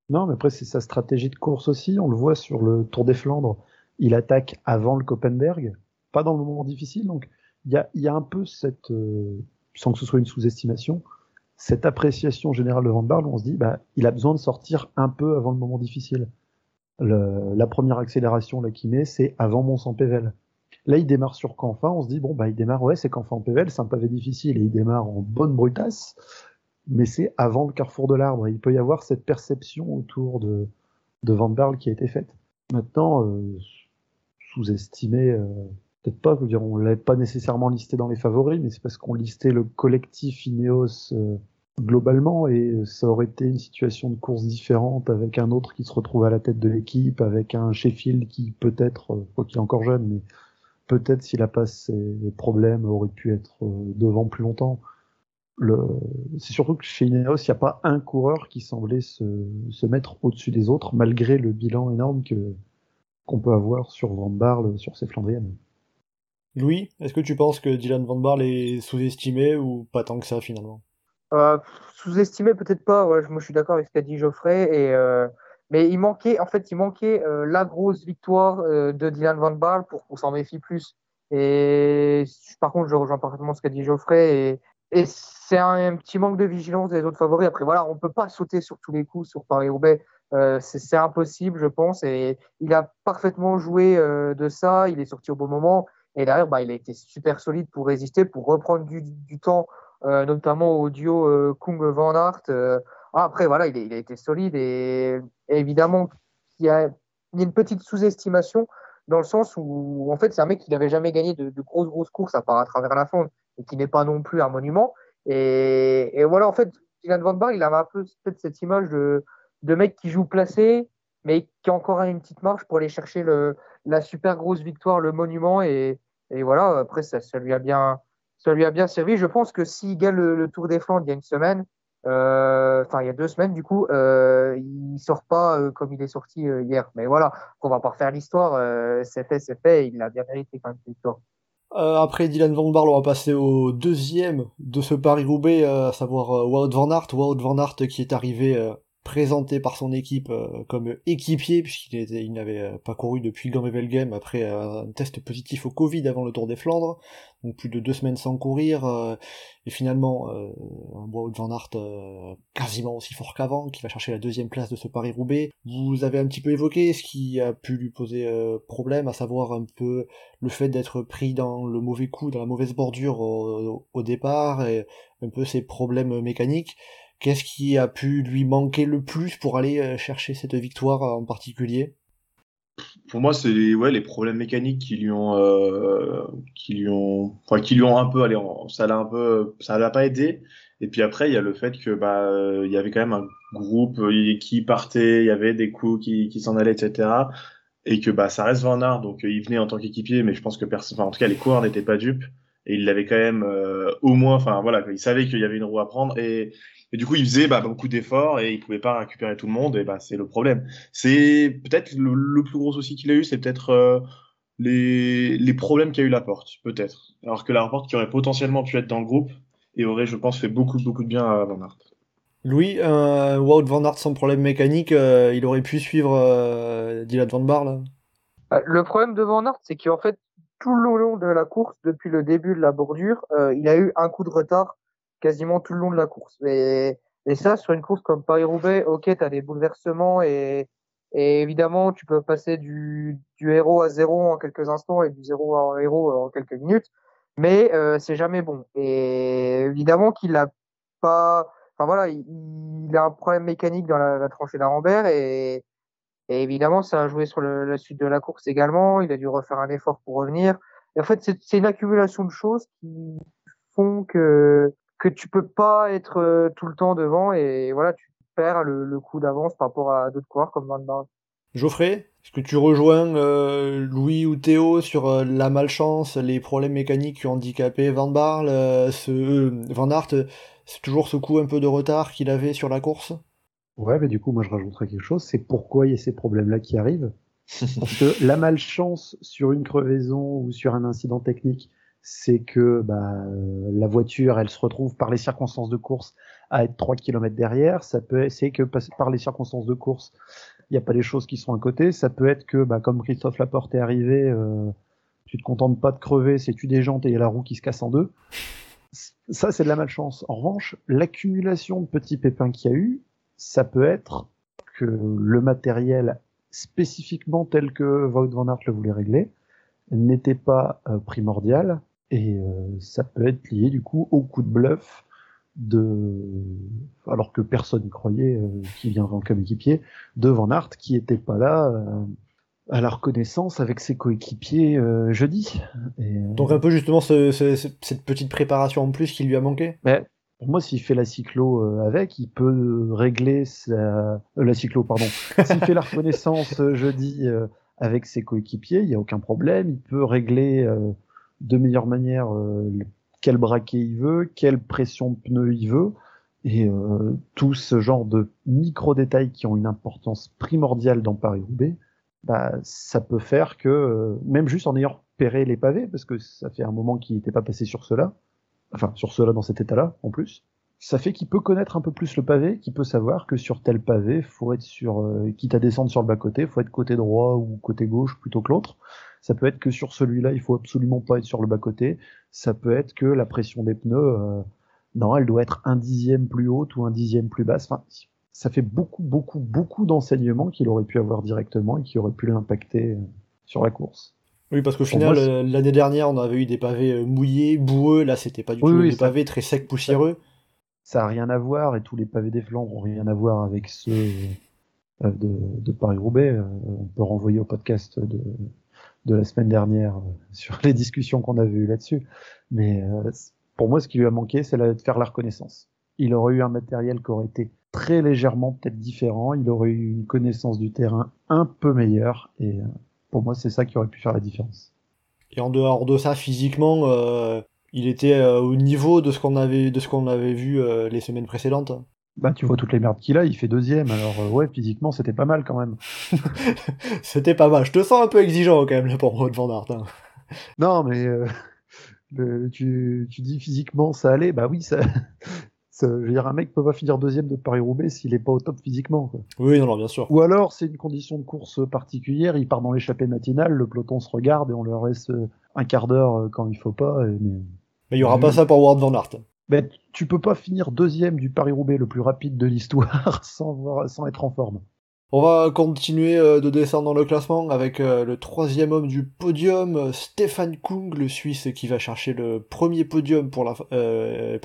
Non, mais après, c'est sa stratégie de course aussi. On le voit sur le Tour des Flandres. Il attaque avant le Copenberg, pas dans le moment difficile. Donc, il y a, il y a un peu cette, euh, sans que ce soit une sous-estimation, cette appréciation générale de Van Barle où on se dit, bah, il a besoin de sortir un peu avant le moment difficile. Le- la première accélération là qu'il met, c'est avant Mont-Saint-Pével. Là, il démarre sur Canfin. On se dit, bon, bah, il démarre, ouais, c'est Canfin-Pével, c'est un pavé difficile et il démarre en bonne brutasse mais c'est avant le carrefour de l'arbre. Il peut y avoir cette perception autour de, de Van Barle qui a été faite. Maintenant, euh, sous-estimé, euh, peut-être pas, je veux dire, on l'avait pas nécessairement listé dans les favoris, mais c'est parce qu'on listait le collectif Ineos euh, globalement et ça aurait été une situation de course différente avec un autre qui se retrouve à la tête de l'équipe, avec un Sheffield qui peut-être, euh, quoi qu'il est encore jeune, mais peut-être s'il a pas ses problèmes aurait pu être euh, devant plus longtemps le... c'est surtout que chez Ineos, il n'y a pas un coureur qui semblait se, se mettre au-dessus des autres, malgré le bilan énorme que qu'on peut avoir sur Van Barle, sur ces Flandriennes. Louis, est-ce que tu penses que Dylan Van Barle est sous-estimé ou pas tant que ça finalement? Euh, sous-estimé peut-être pas, ouais, moi je suis d'accord avec ce qu'a dit Geoffrey, et, euh, mais il manquait, en fait, il manquait euh, la grosse victoire de Dylan Van Barle pour qu'on s'en méfie plus. Et par contre, je rejoins parfaitement ce qu'a dit Geoffrey, et, et c'est un, petit manque de vigilance des autres favoris. Après, voilà, on peut pas sauter sur tous les coups sur Paris-Roubaix, c'est impossible, je pense, et il a parfaitement joué de ça, il est sorti au bon moment, et derrière, bah, il a été super solide pour résister, pour reprendre du, temps euh, notamment au duo euh, Kung Van Aert. euh. Ah, après, voilà, il, a été solide et, évidemment, il y, a, une petite sous-estimation dans le sens où, en fait, c'est un mec qui n'avait jamais gagné de, grosses, grosses courses à part à travers la Flandre et qui n'est pas non plus un monument. Et, voilà, en fait, Dylan Van Barle, il avait un peu peut-être cette image de, mec qui joue placé, mais qui a encore une petite marge pour aller chercher la super grosse victoire, le monument. Et, et voilà, après, ça, ça lui a bien ça lui a bien servi. Je pense que s'il gagne le, Tour des Flandres il y a une semaine, euh, enfin il y a deux semaines du coup, euh, il sort pas euh, comme il est sorti hier. Mais voilà, on va pas refaire l'histoire. c'est fait, c'est fait. Il a bien mérité quand même cette après Dylan Van Barle, on va passer au deuxième de ce Paris-Roubaix, à savoir Wout Van Aert. Wout Van Aert qui est arrivé présenté par son équipe euh, comme équipier, puisqu'il n'avait euh, pas couru depuis Game après euh, un test positif au Covid avant le Tour des Flandres, donc plus de deux semaines sans courir, et finalement un Wout Van Aert quasiment aussi fort qu'avant, qui va chercher la deuxième place de ce Paris-Roubaix. Vous avez un petit peu évoqué ce qui a pu lui poser problème, à savoir un peu le fait d'être pris dans le mauvais coup, dans la mauvaise bordure au, au départ, et un peu ses problèmes mécaniques. Qu'est-ce qui a pu lui manquer le plus pour aller euh, chercher cette victoire en particulier? Pour moi, c'est les, ouais, les problèmes mécaniques qui lui ont, euh, qui lui ont, qui lui ont un peu, ça l'a un peu, ça l'a pas aidé. Et puis après, il y a le fait que bah, euh, il y avait quand même un groupe euh, qui partait, il y avait des coups qui, s'en allaient, etc. Et que bah, ça reste Van donc il venait en tant qu'équipier, mais je pense que personne, enfin, en tout cas, les coureurs n'étaient pas dupes et il l'avait quand même au moins, enfin voilà, il savait qu'il y avait une roue à prendre et et du coup, il faisait bah, beaucoup d'efforts et il pouvait pas récupérer tout le monde. Et bah, c'est le problème. C'est peut-être le, plus gros souci qu'il a eu, c'est peut-être euh, les, les problèmes qu'a eu la porte, peut-être. Alors que la porte qui aurait potentiellement pu être dans le groupe et aurait, je pense, fait beaucoup, beaucoup de bien à Van Aert. Louis, un Wout Van Aert sans problème mécanique, euh, il aurait pu suivre euh, Dylan Van Bar là euh, Le problème de Van Aert, c'est qu'en fait, tout le long de la course, depuis le début de la bordure, il a eu un coup de retard quasiment tout le long de la course. Et, et ça, sur une course comme Paris-Roubaix, ok, tu as des bouleversements et, et évidemment, tu peux passer du, du héros à zéro en quelques instants et du zéro à héros en quelques minutes, mais euh, c'est jamais bon. Et évidemment qu'il a pas, enfin voilà, il, il, a un problème mécanique dans la, la tranchée d'Arambert et, et évidemment, ça a joué sur le, la suite de la course également. Il a dû refaire un effort pour revenir. Et en fait, c'est une accumulation de choses qui font que que tu peux pas être euh, tout le temps devant et voilà, tu perds le, le coup d'avance par rapport à d'autres coureurs comme Van Barle. Geoffrey, est-ce que tu rejoins euh, Louis ou Théo sur euh, la malchance, les problèmes mécaniques qui ont handicapé Van Barle, euh, ce, Van Aert, c'est toujours ce coup un peu de retard qu'il avait sur la course? Ouais, mais du coup, moi je rajouterais quelque chose, c'est pourquoi il y a ces problèmes-là qui arrivent. Parce que la malchance sur une crevaison ou sur un incident technique, c'est que bah, euh, la voiture, elle se retrouve par les circonstances de course à être 3 km derrière. Ça peut, c'est que par les circonstances de course, il n'y a pas les choses qui sont à côté. Ça peut être que, bah, comme Christophe Laporte est arrivé, euh, tu te contentes pas de crever, c'est tu déjantes et il y a la roue qui se casse en deux. Ça, c'est de la malchance. En revanche, l'accumulation de petits pépins qu'il y a eu, ça peut être que le matériel spécifiquement tel que Wout van Aert le voulait régler n'était pas euh, primordial et euh, ça peut être lié du coup au coup de bluff de, alors que personne ne croyait euh, qu'il viendrait comme équipier, de Van Aert qui était pas là euh, à la reconnaissance avec ses coéquipiers jeudi. Et, Donc un peu justement ce, ce, cette petite préparation en plus qui lui a manqué? Mais pour moi, s'il fait la cyclo euh, avec, il peut régler sa... la cyclo, pardon. s'il fait la reconnaissance jeudi avec ses coéquipiers, il n'y a aucun problème. Il peut régler de meilleure manière euh, quel braquet il veut, quelle pression de pneu il veut, et euh, tout ce genre de micro-détails qui ont une importance primordiale dans Paris-Roubaix, bah, ça peut faire que, euh, même juste en ayant repéré les pavés, parce que ça fait un moment qu'il n'était pas passé sur cela, enfin sur cela dans cet état-là en plus, ça fait qu'il peut connaître un peu plus le pavé, qu'il peut savoir que sur tel pavé, faut être sur, euh, quitte à descendre sur le bas-côté, faut être côté droit ou côté gauche plutôt que l'autre. Ça peut être que sur celui-là, il faut absolument pas être sur le bas-côté. Ça peut être que la pression des pneus, euh, non, elle doit être un dixième plus haute ou un dixième plus basse. Ça fait beaucoup, beaucoup, beaucoup d'enseignements qu'il aurait pu avoir directement et qui auraient pu l'impacter euh, sur la course. Oui, parce qu'au final, moi, euh, l'année dernière, on avait eu des pavés euh, mouillés, boueux. Là, c'était pas du tout oui, des ça- pavés très secs, poussiéreux. Ça a rien à voir et tous les pavés des Flandres ont rien à voir avec ceux euh, de, de Paris-Roubaix. On peut renvoyer au podcast de, de la semaine dernière sur les discussions qu'on avait eues là-dessus. Mais pour moi, ce qui lui a manqué, c'est de faire la reconnaissance. Il aurait eu un matériel qui aurait été très légèrement peut-être différent. Il aurait eu une connaissance du terrain un peu meilleure. Et pour moi, c'est ça qui aurait pu faire la différence. Et en dehors de ça, physiquement, euh, il était euh, au niveau de ce qu'on avait, de ce qu'on avait vu euh, les semaines précédentes. Bah, tu vois toutes les merdes qu'il a, il fait deuxième. Alors, ouais, physiquement, c'était pas mal quand même. C'était pas mal. Je te sens un peu exigeant quand même là, pour Wout van Aert. hein. Non, mais le- tu, tu dis physiquement ça allait, bah oui, ça- je veux dire, un mec peut pas finir deuxième de Paris-Roubaix s'il est pas au top physiquement. quoi. Oui, non, non, bien sûr. Ou alors, c'est une condition de course particulière, il part dans l'échappée matinale, le peloton se regarde et on leur laisse euh, un quart d'heure euh, quand il faut pas. et- mais... Il y aura pas ça pour Wout van Aert. mais tu peux pas finir deuxième du Paris-Roubaix le plus rapide de l'histoire sans, voir- sans être en forme. On va continuer euh, de descendre dans le classement avec euh, le troisième homme du podium, euh, Stéphane Kung, le Suisse, qui va chercher le premier podium pour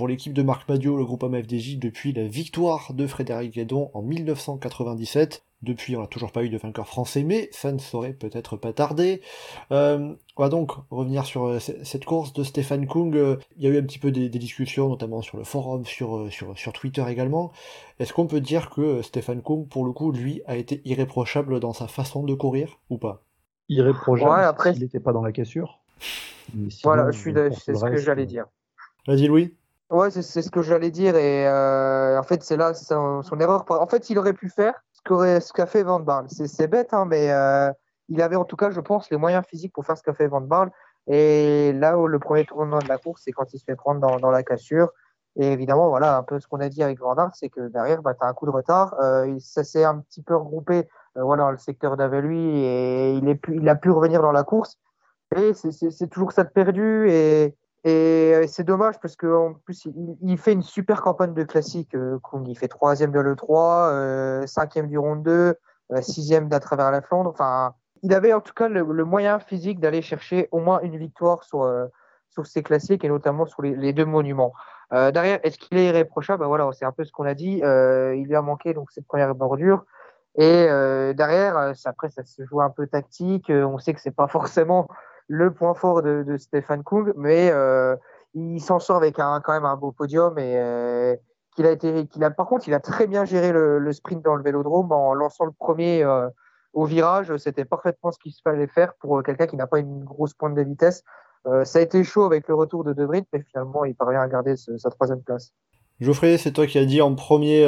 l'équipe de Marc Madio, le groupe FDJ, depuis la victoire de Frédéric Guédon en 1997. Depuis, on n'a toujours pas eu de vainqueur français, mais ça ne saurait peut-être pas tarder. Euh, on va donc revenir sur euh, cette course de Stéphane Kung. Euh, il y a eu un petit peu des, discussions, notamment sur le forum, sur, sur, sur Twitter également. Est-ce qu'on peut dire que Stéphane Kung, pour le coup, lui, a été irréprochable dans sa façon de courir ou pas? Irréprochable ouais, après... s'il n'était pas dans la cassure. voilà, je suis c'est ce que j'allais dire. Vas-y, Louis. Ouais, c'est ce que j'allais dire. Et en fait, c'est là son, son, erreur. En fait, il aurait pu faire ce qu'a fait Van Barle. C'est bête, hein, mais euh, il avait en tout cas, je pense, les moyens physiques pour faire ce qu'a fait Van Barle. Et là où le premier tournoi de la course, c'est quand il se fait prendre dans, la cassure. Et évidemment, voilà, un peu ce qu'on a dit avec Van c'est que derrière, bah, tu as un coup de retard. Euh, ça s'est un petit peu regroupé euh, voilà, dans le secteur d'avant lui et il, est il a pu revenir dans la course. Et c'est toujours ça de perdu. Et, et euh, c'est dommage parce qu'en plus, il, fait une super campagne de classique. Euh, il fait troisième de l'E3, euh, cinquième du Ronde 2, sixième d'à travers la Flandre. Enfin, il avait en tout cas le, moyen physique d'aller chercher au moins une victoire sur, sur ces classiques et notamment sur les, deux monuments. derrière, est-ce qu'il est irréprochable? Ben voilà, C'est un peu ce qu'on a dit. il lui a manqué donc cette première bordure. Et derrière, après, ça se joue un peu tactique. on sait que c'est pas forcément le point fort de, Stéphane Kung, mais euh, il s'en sort avec un, quand même un beau podium et euh, qu'il a été, qu'il a, par contre, il a très bien géré le, sprint dans le vélodrome en lançant le premier euh, au virage. C'était parfaitement ce qu'il fallait faire pour quelqu'un qui n'a pas une grosse pointe de vitesse. ça a été chaud avec le retour de De mais finalement, il parvient à garder sa troisième place. Geoffrey, c'est toi qui as dit en premier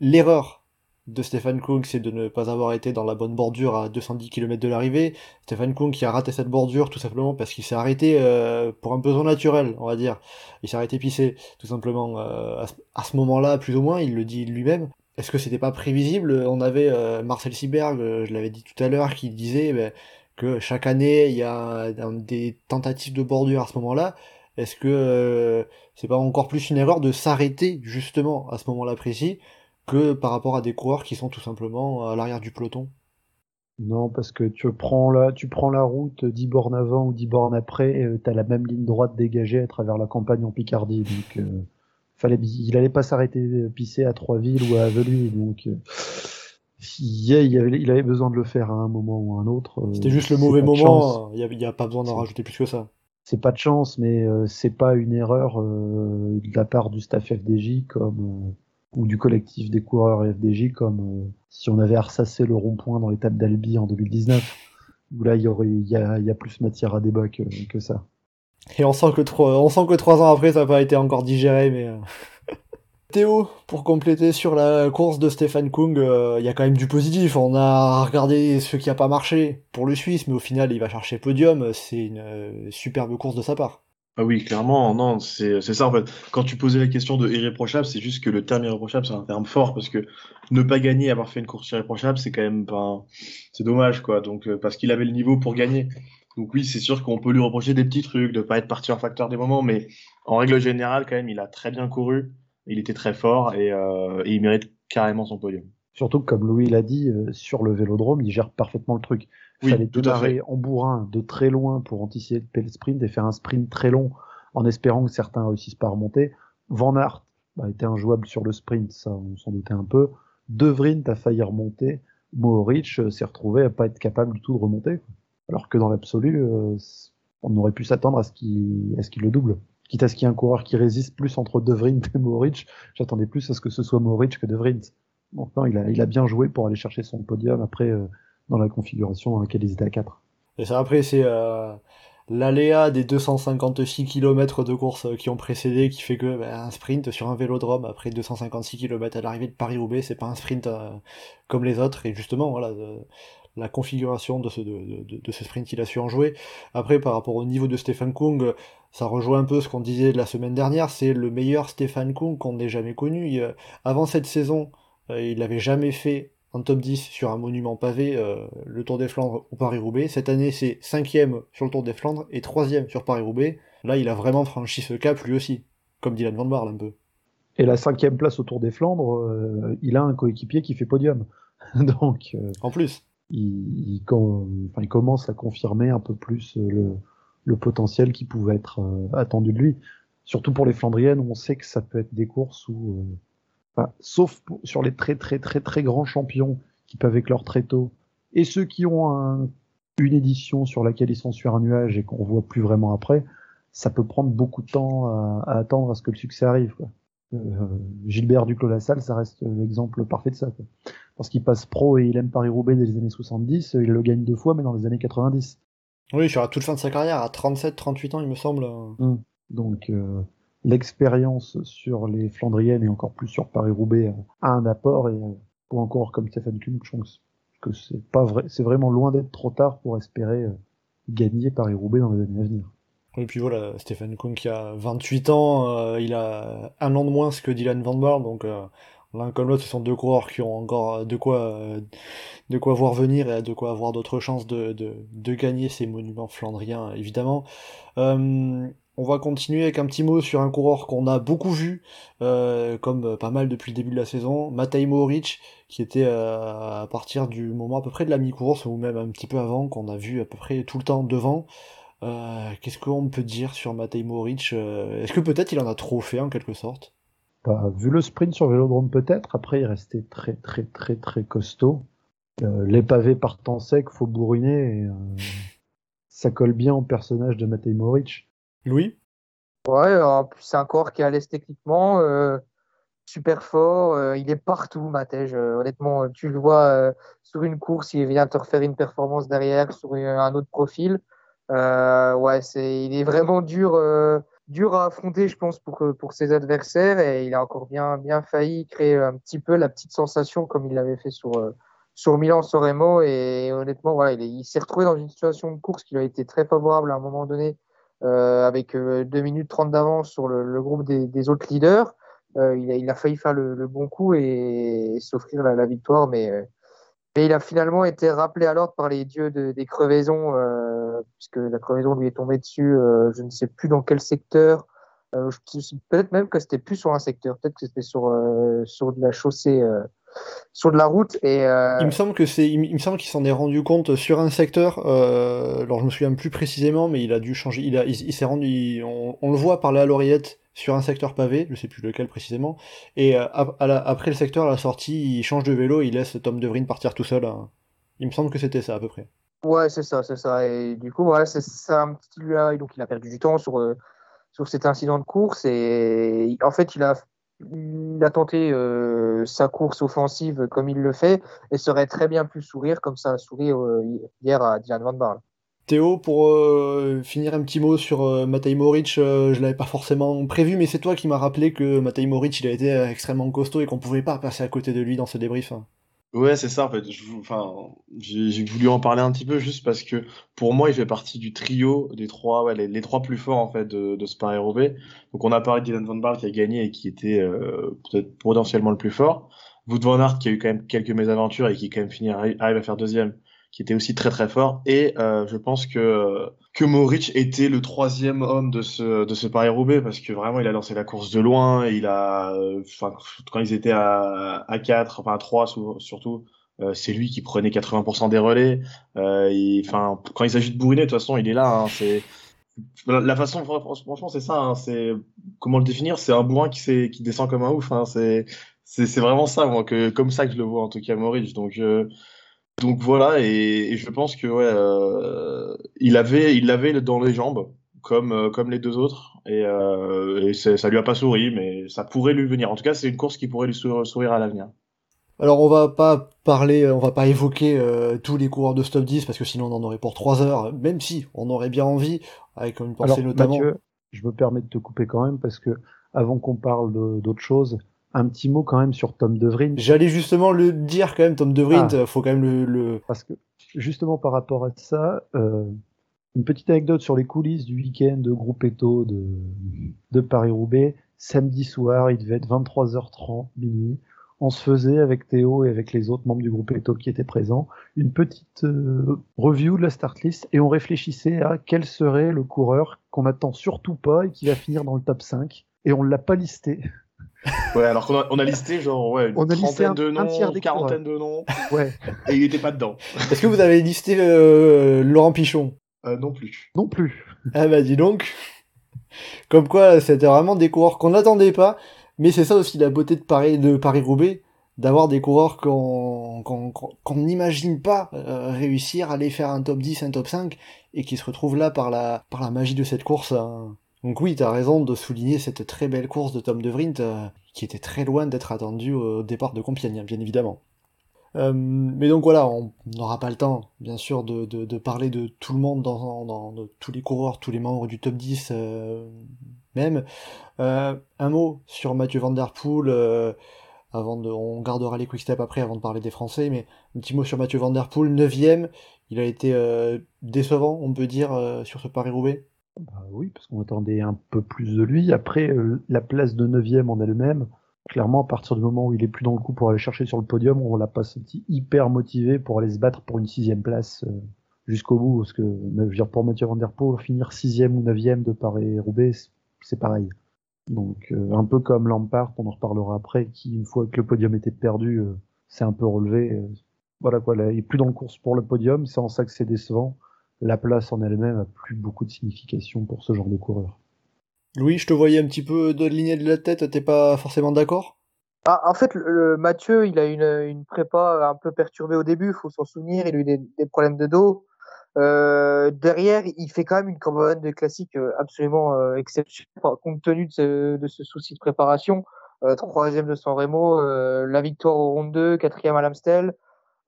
l'erreur de Stéphane Kung, c'est de ne pas avoir été dans la bonne bordure à 210 km de l'arrivée. Stéphane Kung qui a raté cette bordure tout simplement parce qu'il s'est arrêté euh, pour un besoin naturel, on va dire. Il s'est arrêté pisser, tout simplement. Euh, à ce, moment-là, plus ou moins, il le dit lui-même. Est-ce que c'était pas prévisible? On avait euh, Marcel Siberg, je l'avais dit tout à l'heure, qui disait ben, que chaque année, il y a des tentatives de bordure à ce moment-là. Est-ce que c'est pas encore plus une erreur de s'arrêter justement à ce moment-là précis? Que par rapport à des coureurs qui sont tout simplement à l'arrière du peloton Non, parce que tu prends la, tu prends la route 10 bornes avant ou 10 bornes après, et tu as la même ligne droite dégagée à travers la campagne en Picardie. Donc, euh, fallait, il allait pas s'arrêter pisser à Trois-Villes ou à Aveluy. Donc, euh, il, avait, il avait besoin de le faire à un moment ou à un autre. Euh, C'était juste le mauvais moment, il n'y a, pas besoin d'en rajouter plus que ça. C'est pas de chance, mais c'est pas une erreur de la part du staff FDJ comme ou du collectif des coureurs FDJ comme euh, si on avait ressassé le rond-point dans l'étape d'Albi en 2019 où là il y a, plus matière à débat que, ça. Et on sent que trois ans après ça n'a pas été encore digéré mais euh. Théo, pour compléter sur la course de Stéphane Kung, euh, il y a quand même du positif. On a regardé ce qui a pas marché pour le Suisse, mais au final, il va chercher podium. C'est une superbe course de sa part. Ah oui, clairement, non, c'est ça en fait. Quand tu posais la question de irréprochable, c'est juste que le terme irréprochable, c'est un terme fort parce que ne pas gagner, avoir fait une course irréprochable, c'est quand même pas. C'est dommage, quoi. Donc, euh, parce qu'il avait le niveau pour gagner. Donc, oui, c'est sûr qu'on peut lui reprocher des petits trucs, de pas être parti en facteur des moments, mais en règle générale, quand même, il a très bien couru, il était très fort et, euh, il mérite carrément son podium. Surtout que, comme Louis l'a dit, euh, sur le vélodrome, il gère parfaitement le truc. Il fallait démarrer en bourrin de très loin pour anticiper le sprint et faire un sprint très long en espérant que certains réussissent pas à remonter. Van Aert a été injouable sur le sprint, ça on s'en doutait un peu. De Vrint a failli remonter. Mohoric euh, s'est retrouvé à pas être capable du tout de remonter. Alors que dans l'absolu, euh, on aurait pu s'attendre à ce qu'il qu le double. Quitte à ce qu'il y ait un coureur qui résiste plus entre De Vrint et Mohoric, j'attendais plus à ce que ce soit Mohoric que De Vrint. Maintenant, il a, il a bien joué pour aller chercher son podium après euh, dans la configuration dans laquelle ils étaient à 4. Et ça, après, c'est euh, l'aléa des 256 km de course qui ont précédé qui fait que ben, un sprint sur un vélodrome après 256 km à l'arrivée de Paris-Roubaix, c'est pas un sprint euh, comme les autres. Et justement, voilà, la configuration de ce, sprint, il a su en jouer. Après, par rapport au niveau de Stéphane Kung, ça rejoint un peu ce qu'on disait la semaine dernière, c'est le meilleur Stéphane Kung qu'on ait jamais connu. avant cette saison, il n'avait jamais fait en top 10 sur un monument pavé, euh, le Tour des Flandres ou Paris-Roubaix. Cette année, c'est cinquième sur le Tour des Flandres et troisième sur Paris-Roubaix. Là, il a vraiment franchi ce cap lui aussi, comme Dylan Van Barle un peu. Et la cinquième place au Tour des Flandres, euh, il a un coéquipier qui fait podium. Donc, euh, en plus, il, il, commence à confirmer un peu plus le, le potentiel qui pouvait être attendu de lui. Surtout pour les Flandriennes, on sait que ça peut être des courses où enfin, sauf sur les très très très très grands champions qui peuvent éclore très tôt, et ceux qui ont un- une édition sur laquelle ils sont sur un nuage et qu'on voit plus vraiment après, ça peut prendre beaucoup de temps à, à attendre à ce que le succès arrive. Quoi. Euh, Gilbert Duclos-Lassalle, ça reste l'exemple parfait de ça. Quoi. Parce qu'il passe pro et il aime Paris-Roubaix dès les années 70, il le gagne deux fois, mais dans les années 90. Oui, sur la toute fin de sa carrière, à 37-38 ans, il me semble. euh. Donc euh, l'expérience sur les Flandriennes et encore plus sur Paris-Roubaix a un apport et euh, pour un coureur comme Stefan Kuhn, je pense que c'est pas vrai, c'est vraiment loin d'être trop tard pour espérer euh, gagner Paris-Roubaix dans les années à venir. Et puis voilà, Stéphane Kuhn qui a 28 ans, euh, il a un an de moins que Dylan Van Baarle, donc l'un comme l'autre, ce sont deux coureurs qui ont encore de quoi, de quoi voir venir et de quoi avoir d'autres chances de gagner ces monuments flandriens, évidemment. Euh, on va continuer avec un petit mot sur un coureur qu'on a beaucoup vu, euh, comme pas mal depuis le début de la saison, Matej Mohoric, qui était euh, à partir du moment à peu près de la mi-course, ou même un petit peu avant, qu'on a vu à peu près tout le temps devant. Euh, Qu'est-ce qu'on peut dire sur Matej Mohoric euh, Est-ce que peut-être il en a trop fait en quelque sorte? Bah, vu le sprint sur Vélodrome peut-être, après il restait très très très très costaud. Euh, les pavés partent en sec, faut bourriner et euh, ça colle bien au personnage de Matej Mohoric. Louis? Ouais, plus, c'est un corps qui est à l'aise techniquement, euh, super fort. euh, il est partout, Matej. euh, honnêtement, tu le vois euh, sur une course, il vient te refaire une performance derrière sur un autre profil. Euh, ouais, c'est, il est vraiment dur, euh, dur à affronter, je pense, pour, pour ses adversaires. Et il a encore bien, bien failli créer un petit peu la petite sensation comme il l'avait fait sur, euh, sur Milan-San Remo. Et honnêtement, voilà, il, il s'est retrouvé dans une situation de course qui lui a été très favorable à un moment donné euh, avec euh, 2 minutes 30 d'avance sur le, groupe des, autres leaders. Euh, il, a, il a failli faire le, bon coup et, s'offrir la, victoire, mais, euh, il a finalement été rappelé à l'ordre par les dieux de- des crevaisons, euh, puisque la crevaison lui est tombée dessus, euh, je ne sais plus dans quel secteur. Euh, peut-être même que c'était plus sur un secteur, peut-être que c'était sur, euh, sur de la chaussée, euh, sur de la route. Et, euh, Il me semble que c'est, il, me- semble qu'il s'en est rendu compte sur un secteur. Euh, alors je me souviens plus précisément, mais il a dû changer. Il a, il, il s'est rendu. il- on, on le voit parler à l'oreillette sur un secteur pavé, je sais plus lequel précisément. Et euh, ap- à la- après le secteur, à la sortie, il change de vélo, il laisse Tom De Vrij partir tout seul. hein. Il me semble que c'était ça à peu près. Ouais, c'est ça, c'est ça. Et du coup, voilà, c'est ça un petit là. Donc, il a perdu du temps sur, sur cet incident de course. Et en fait, il a, il a tenté euh, sa course offensive comme il le fait et serait très bien pu sourire comme ça a souri euh, hier à Dylan Van Baarle. Théo, pour euh, finir un petit mot sur Matej Mohoric, euh, je l'avais pas forcément prévu, mais c'est toi qui m'as rappelé que Matej Mohoric il a été extrêmement costaud et qu'on pouvait pas passer à côté de lui dans ce débrief. hein. Ouais, c'est ça en fait. Je, enfin, j'ai voulu en parler un petit peu juste parce que pour moi, il fait partie du trio des trois, ouais, les, trois plus forts en fait de, de ce Paris-Roubaix. Donc on a parlé de Dylan Van Baarle qui a gagné et qui était euh, peut-être potentiellement le plus fort. Wout van Aert qui a eu quand même quelques mésaventures et qui quand même fini arri- arrive à faire deuxième, qui était aussi très très fort. Et euh, je pense que que Mohoric était le troisième homme de ce de ce Paris-Roubaix parce que vraiment il a lancé la course de loin. Il a, euh, enfin quand ils étaient à à 4, enfin à 3 sou- surtout. euh, c'est lui qui prenait 80% des relais. Euh, Enfin, quand il s'agit de bourriner, de toute façon, il est là. hein, c'est la, façon, fran- franchement, c'est ça. hein, c'est comment le définir? C'est un bourrin qui, s'est- qui descend comme un ouf. Hein, c'est c'est c'est vraiment ça, moi, que comme ça que je le vois en tout cas, Maurice. Donc euh, donc voilà, et, et je pense que ouais, euh, il avait il l'avait dans les jambes, comme euh, comme les deux autres, et, euh, et c'est- ça lui a pas souri, mais ça pourrait lui venir. En tout cas, c'est une course qui pourrait lui sou- sourire à l'avenir. Alors on va pas parler, on va pas évoquer euh, tous les coureurs de stop 10 parce que sinon on en aurait pour 3 heures, même si on aurait bien envie, avec une pensée Alors, notamment. Mathieu, je me permets de te couper quand même parce que avant qu'on parle d'autre chose, un petit mot quand même sur Tom. J'allais justement le dire quand même, Tom De Vrij, Ah. faut quand même le, le- Parce que justement par rapport à ça, euh, une petite anecdote sur les coulisses du week-end de Gruppetto de, de Paris-Roubaix. Samedi soir, il devait être 23h30, minuit. On se faisait avec Théo et avec les autres membres du groupe Eto qui étaient présents une petite euh, review de la start list et on réfléchissait à quel serait le coureur qu'on attend surtout pas et qui va finir dans le top 5 et on l'a pas listé. Ouais, alors qu'on a, on a listé genre ouais, une On a listé trentaine un- de un noms, tiers des quarantaine de noms, Ouais, et il était pas dedans. Est-ce que vous avez listé euh, Laurent Pichon? Euh, non plus. non plus. Ah bah dis donc. Comme quoi, c'était vraiment des coureurs qu'on n'attendait pas, Mais c'est ça aussi la beauté de Paris, de Paris-Roubaix, d'avoir des coureurs qu'on qu'on n'imagine pas euh, réussir à aller faire un top 10, un top 5, et qui se retrouvent là par la, par la magie de cette course. Hein. Donc oui, t'as raison de souligner cette très belle course de Tom De Vrint, euh, qui était très loin d'être attendue au départ de Compiègne, bien évidemment. Euh, mais donc voilà, on n'aura pas le temps, bien sûr, de, parler de tout le monde, de tous les coureurs, tous les membres du top 10 euh, même. Un mot sur Mathieu Van avant de, on gardera les quick step après avant de parler des Français, mais un petit mot sur Mathieu Van Der Poel, 9 il a été décevant, on peut dire, sur ce Paris-Roubaix? Bah oui, parce qu'on attendait un peu plus de lui. Après, la place de 9 en elle-même, clairement, à partir du moment où il est plus dans le coup pour aller chercher sur le podium, on l'a pas senti hyper motivé pour aller se battre pour une sixième place euh, jusqu'au bout. Parce que, je pour Mathieu Van Der Poel, finir sixième ou neuvième de Paris-Roubaix, c'est pareil. Donc, euh, un peu comme Lampard, on en reparlera après, qui, une fois que le podium était perdu, euh, c'est un peu relevé. voilà quoi, là, il est plus dans le course pour le podium, c'est en ça que c'est décevant. La place en elle-même a plus beaucoup de signification pour ce genre de coureur. Louis, je te voyais un petit peu de ligner de la tête, t'es pas forcément d'accord? Ah, En fait, le, Mathieu, il a une, une prépa un peu perturbée au début, il faut s'en souvenir, il a eu des, des problèmes de dos. Euh, derrière, il fait quand même une campagne de classique euh, absolument euh, exceptionnelle, compte tenu de ce, de ce souci de préparation. Euh, troisième de San Remo, euh, la victoire au Ronde 2, quatrième à l'Amstel,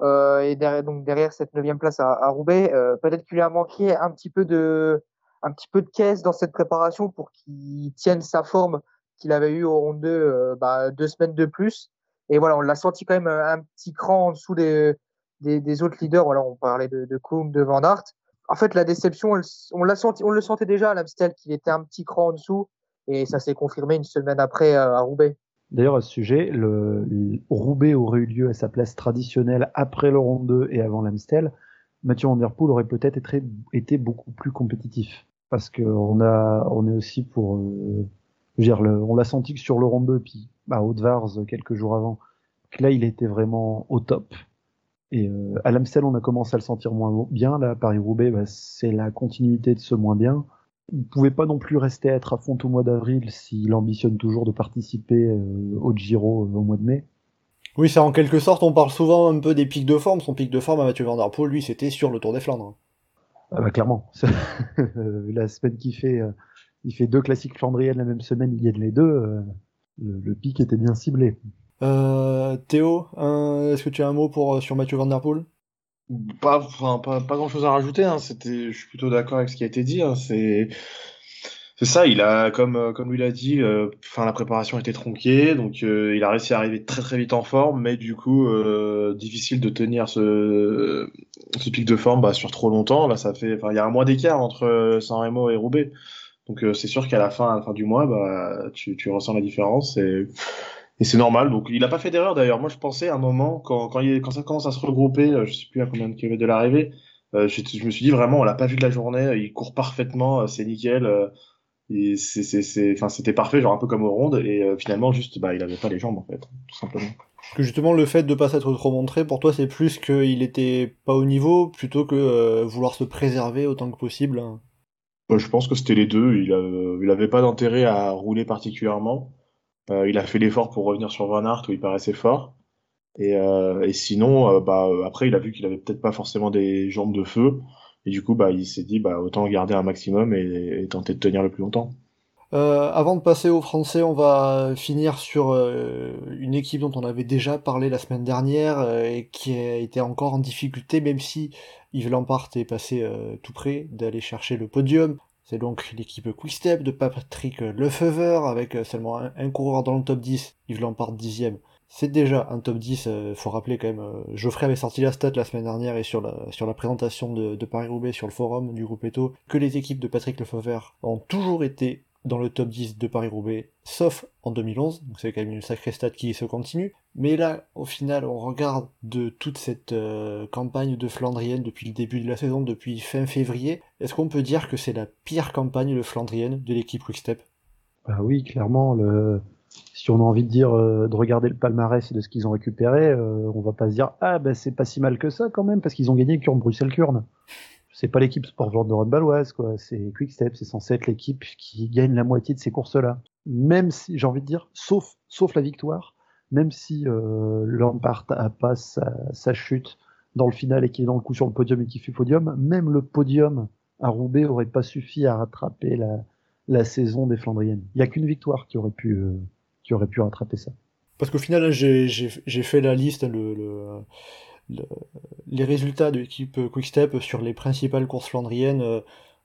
et derrière, donc derrière cette neuvième place à, à Roubaix. Peut-être qu'il lui a manqué un petit peu de, un petit peu de caisse dans cette préparation pour qu'il tienne sa forme qu'il avait eu au round 2 euh, bah, deux semaines de plus. Et voilà, on l'a senti quand même un petit cran en dessous des, des, des autres leaders. Voilà, on parlait de, de Koum, de Van Aert. En fait, la déception, on senti, on le sentait déjà à l'Amstel qu'il était un petit cran en dessous, et ça s'est confirmé une semaine après euh, à Roubaix. D'ailleurs, à ce sujet, le, Roubaix aurait eu lieu à sa place traditionnelle après le round 2 et avant l'Amstel. Mathieu Van aurait peut-être été, beaucoup plus compétitif. Parce que on est aussi pour euh, dire le, on l'a senti que sur le rond 2 puis bah, Haute-Vars quelques jours avant que là il était vraiment au top. Et euh, à l'Amstel on a commencé à le sentir moins bien. Là Paris Roubaix bah, c'est la continuité de ce moins bien il pouvait pas non plus rester à être à fond au mois d'avril s'il ambitionne toujours de participer euh, au Giro euh, au mois de mai oui, c'est en quelque sorte, on parle souvent un peu des pics de forme. Son pic de forme à Mathieu Van Der Poel, lui, c'était sur le Tour des Flandres. Ah bah clairement. la semaine qui fait, euh, il fait deux classiques flandriennes la même semaine, il gagne les deux. Euh, le, pic était bien ciblé. Euh, Théo, est-ce que tu as un mot pour sur Mathieu Van Der Poel? Pas, pas, pas, grand chose à rajouter. Hein. C'était, je suis plutôt d'accord avec ce qui a été dit. Hein. C'est c'est ça, il a, comme, euh, comme lui l'a dit, euh, enfin, la préparation était tronquée, donc euh, il a réussi à arriver très très vite en forme, mais du coup, difficile de tenir ce, ce pic de forme bah, sur trop longtemps. Là, ça fait, il y a un mois d'écart entre San Remo et Roubaix. Donc c'est sûr qu'à la fin, à la fin du mois, bah, tu, tu ressens la différence et, et c'est normal. Donc il a pas fait d'erreur d'ailleurs. Moi je pensais à un moment quand quand, il, quand ça commence à se regrouper, je sais plus à combien de kilomètres de l'arrivée, je, je, me suis dit vraiment on l'a pas vu de la journée, il court parfaitement, c'est nickel et c'est, enfin, c'était parfait, genre un peu comme au ronde, et euh, finalement, juste, bah, il avait pas les jambes, en fait, tout simplement. Parce que justement, le fait de pas s'être trop montré, pour toi, c'est plus qu'il était pas au niveau, plutôt que euh, vouloir se préserver autant que possible. Hein. Bah, je pense que c'était les deux. Il, a, il avait pas d'intérêt à rouler particulièrement. Euh, il a fait l'effort pour revenir sur Van Aert où il paraissait fort. Et, euh, sinon, bah, après, il a vu qu'il avait peut-être pas forcément des jambes de feu. Et du coup, bah, il s'est dit, bah, autant garder un maximum et, tenter de tenir le plus longtemps. Euh, avant de passer aux Français, on va finir sur euh, une équipe dont on avait déjà parlé la semaine dernière euh, et qui été encore en difficulté, même si Yves Lampart est passé euh, tout près d'aller chercher le podium. C'est donc l'équipe Quickstep de Patrick Lefever avec seulement un, coureur dans le top 10, Yves Lampart dixième, c'est déjà un top 10, euh, faut rappeler quand même, euh, Geoffrey avait sorti la stat la semaine dernière et sur la, présentation de, de Paris-Roubaix sur le forum du groupe Eto, que les équipes de Patrick Lefebvre ont toujours été dans le top 10 de Paris-Roubaix, sauf en 2011, donc c'est quand même une sacrée stat qui se continue. Mais là, au final, on regarde de toute cette euh, campagne de Flandrienne depuis le début de la saison, depuis fin février, est-ce qu'on peut dire que c'est la pire campagne de Flandrienne de l'équipe Quickstep? Bah oui, clairement, si on a envie de dire euh, de regarder le palmarès et de ce qu'ils ont récupéré, euh, on va pas se dire ah ben c'est pas si mal que ça quand même parce qu'ils ont gagné Kurn Bruxelles Kurn. C'est pas l'équipe Sport Vlorderode baloise, quoi. C'est Quickstep, c'est censé être l'équipe qui gagne la moitié de ces courses-là. Même si, j'ai envie de dire, sauf, sauf la victoire, même si euh, Lampard a pas sa, chute dans le final et qu'il est dans le coup sur le podium et qui fait podium, même le podium à Roubaix aurait pas suffi à rattraper la, saison des Flandriennes. Il y a qu'une victoire qui aurait pu, euh, qui aurait pu rattraper ça. Parce qu'au final, j'ai fait la liste, le, le, le, les résultats de l'équipe Quickstep sur les principales courses flandriennes. Euh,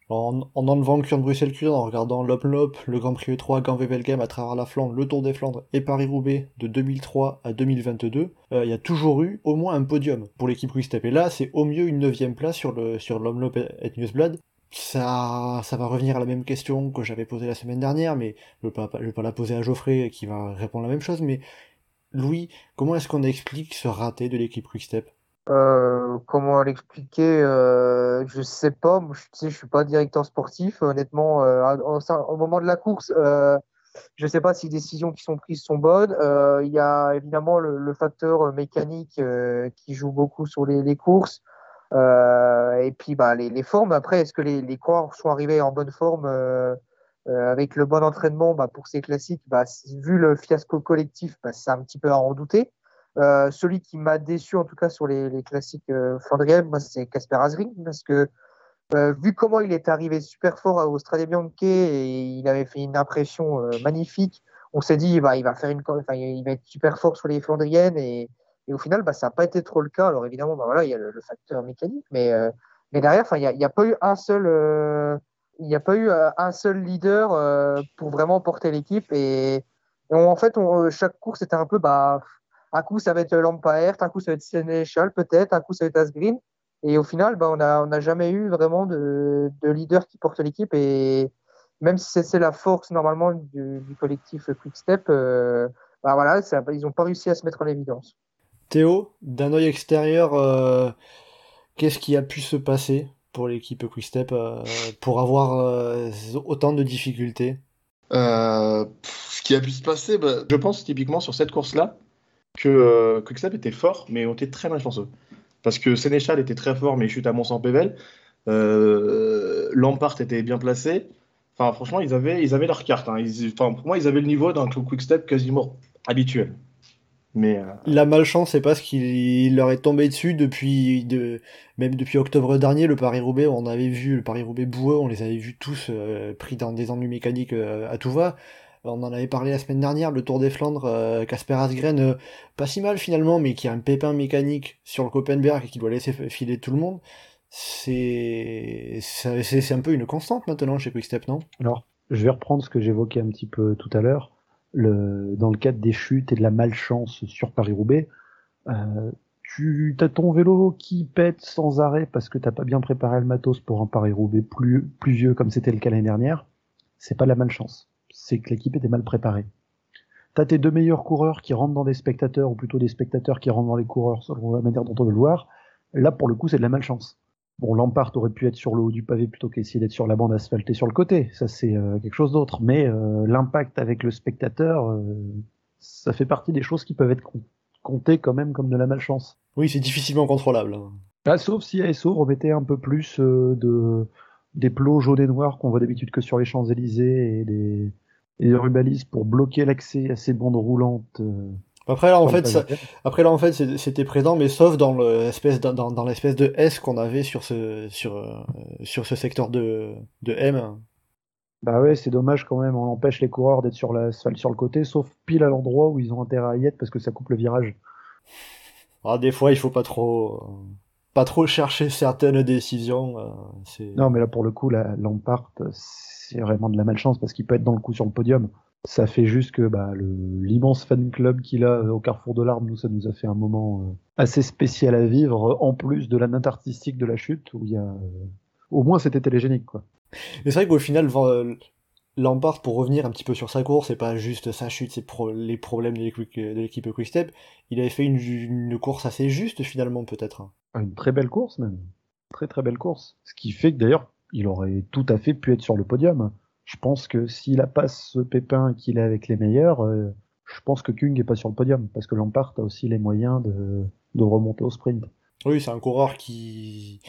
en, en enlevant Kurn Bruxelles Kurn, en regardant Lop Lop, le Grand Prix E3, Gand Wevelgem à travers la Flandre, le Tour des Flandres et Paris-Roubaix de 2003 à 2022, euh, il y a toujours eu au moins un podium pour l'équipe Quickstep. Et là, c'est au mieux une neuvième place sur le sur Lop et Newsblad. Ça, ça va revenir à la même question que j'avais posée la semaine dernière, mais je ne vais, vais, pas la poser à Geoffrey qui va répondre la même chose. Mais Louis, comment est-ce qu'on explique ce raté de l'équipe Quickstep? Euh, comment l'expliquer euh, Je sais pas. Je, tu sais, suis pas directeur sportif. Honnêtement, euh, au, moment de la course, euh, je sais pas si les décisions qui sont prises sont bonnes. Euh, il y a évidemment le, le facteur mécanique qui joue beaucoup sur les, les courses. et puis, bah, les, les formes. Après, est-ce que les, les coureurs sont arrivés en bonne forme avec le bon entraînement bah, pour ces classiques bah, Vu le fiasco collectif, bah, c'est un petit peu à en douter. Euh, celui qui m'a déçu, en tout cas sur les, les classiques euh, Flandriennes, c'est Casper Asgreen, parce que euh, vu comment il est arrivé super fort à Australie Bianche et il avait fait une impression euh, magnifique, on s'est dit bah, il va faire une, il va être super fort sur les Flandriennes et, et au final bah, ça n'a pas été trop le cas. Alors évidemment bah, voilà il y a le, facteur mécanique, mais mais derrière il n'y a, a, pas eu un seul il n'y a pas eu un seul leader pour vraiment porter l'équipe et, en fait chaque course était un peu bah un coup, ça va être Lampaert, un coup, ça va être Sénéchal, peut-être, un coup, ça va être Asgreen. Et au final, bah, on n'a on a jamais eu vraiment de, de leader qui porte l'équipe. Et même si c'est la force normalement du, du collectif Quickstep, euh, bah voilà, ça, ils n'ont pas réussi à se mettre en évidence. Théo, d'un œil extérieur, euh, qu'est-ce qui a pu se passer pour l'équipe Quickstep euh, pour avoir euh, autant de difficultés? Euh, Ce qui a pu se passer, bah, je pense typiquement sur cette course-là, que euh, Quickstep était fort, mais on était très malchanceux. Parce que Sénéchal était très fort, mais il chute à Mont-Saint-Pével. Euh, Lampart était bien placé. Enfin, franchement, ils avaient, ils avaient leur carte. Hein. Ils, enfin, pour moi, ils avaient le niveau d'un Quickstep quasiment habituel. Mais, euh... La malchance, c'est parce qu'il leur est tombé dessus depuis, de, même depuis octobre dernier, le Paris-Roubaix, on avait vu le Paris-Roubaix boueux, on les avait vus tous pris dans des ennuis mécaniques à tout va. On en avait parlé la semaine dernière, le Tour des Flandres, Casper euh, Asgren, euh, pas si mal finalement, mais qui a un pépin mécanique sur le Copenberg et qui doit laisser filer tout le monde. C'est c'est un peu une constante maintenant chez Quickstep, non? Alors, je vais reprendre ce que j'évoquais un petit peu tout à l'heure. Dans le cadre des chutes et de la malchance sur Paris-Roubaix, euh, tu as ton vélo qui pète sans arrêt parce que t'as pas bien préparé le matos pour un Paris-Roubaix plus, plus vieux comme c'était le cas l'année dernière. C'est pas de la malchance c'est que l'équipe était mal préparée. T'as tes deux meilleurs coureurs qui rentrent dans des spectateurs, ou plutôt des spectateurs qui rentrent dans les coureurs, selon la manière dont on veut le voir. Là, pour le coup, c'est de la malchance. Bon, Lampard aurait pu être sur le haut du pavé plutôt qu'essayer d'être sur la bande asphaltée sur le côté. Ça, c'est euh, quelque chose d'autre. Mais euh, l'impact avec le spectateur, euh, ça fait partie des choses qui peuvent être comptées quand même comme de la malchance. Oui, c'est difficilement contrôlable. Ah, sauf si ASO remettait un peu plus de des plots jaunes et noirs qu'on voit d'habitude que sur les Champs-Élysées et des, et des rubalises pour bloquer l'accès à ces bandes roulantes. Euh, après là en fait, ça, après là en fait c'était présent, mais sauf dans l'espèce dans, dans l'espèce de S qu'on avait sur ce sur euh, sur ce secteur de de M. Bah ouais, c'est dommage quand même. On empêche les coureurs d'être sur l'asphalte sur le côté, sauf pile à l'endroit où ils ont intérêt à y être parce que ça coupe le virage. Ah, des fois, il faut pas trop pas trop chercher certaines décisions. Euh, non, mais là pour le coup, la c'est vraiment de la malchance parce qu'il peut être dans le coup sur le podium. Ça fait juste que bah, l'immense fan club qu'il a euh, au Carrefour de l'Arbre, nous, ça nous a fait un moment euh, assez spécial à vivre, en plus de la note artistique de la chute, où il y a. au moins, c'était télégénique, quoi. Mais c'est vrai qu'au final, Lampard, pour revenir un petit peu sur sa course, c'est pas juste sa chute, c'est pro les problèmes de l'équipe Quickstep. Il avait fait une, une, course assez juste finalement, peut-être. Ah, une très belle course même. Très très belle course. Ce qui fait que d'ailleurs, il aurait tout à fait pu être sur le podium. Je pense que s'il a pas ce pépin qu'il a avec les meilleurs, euh, je pense que Kung est pas sur le podium parce que Lampard a aussi les moyens de, remonter au sprint. Oui, c'est un coureur qui,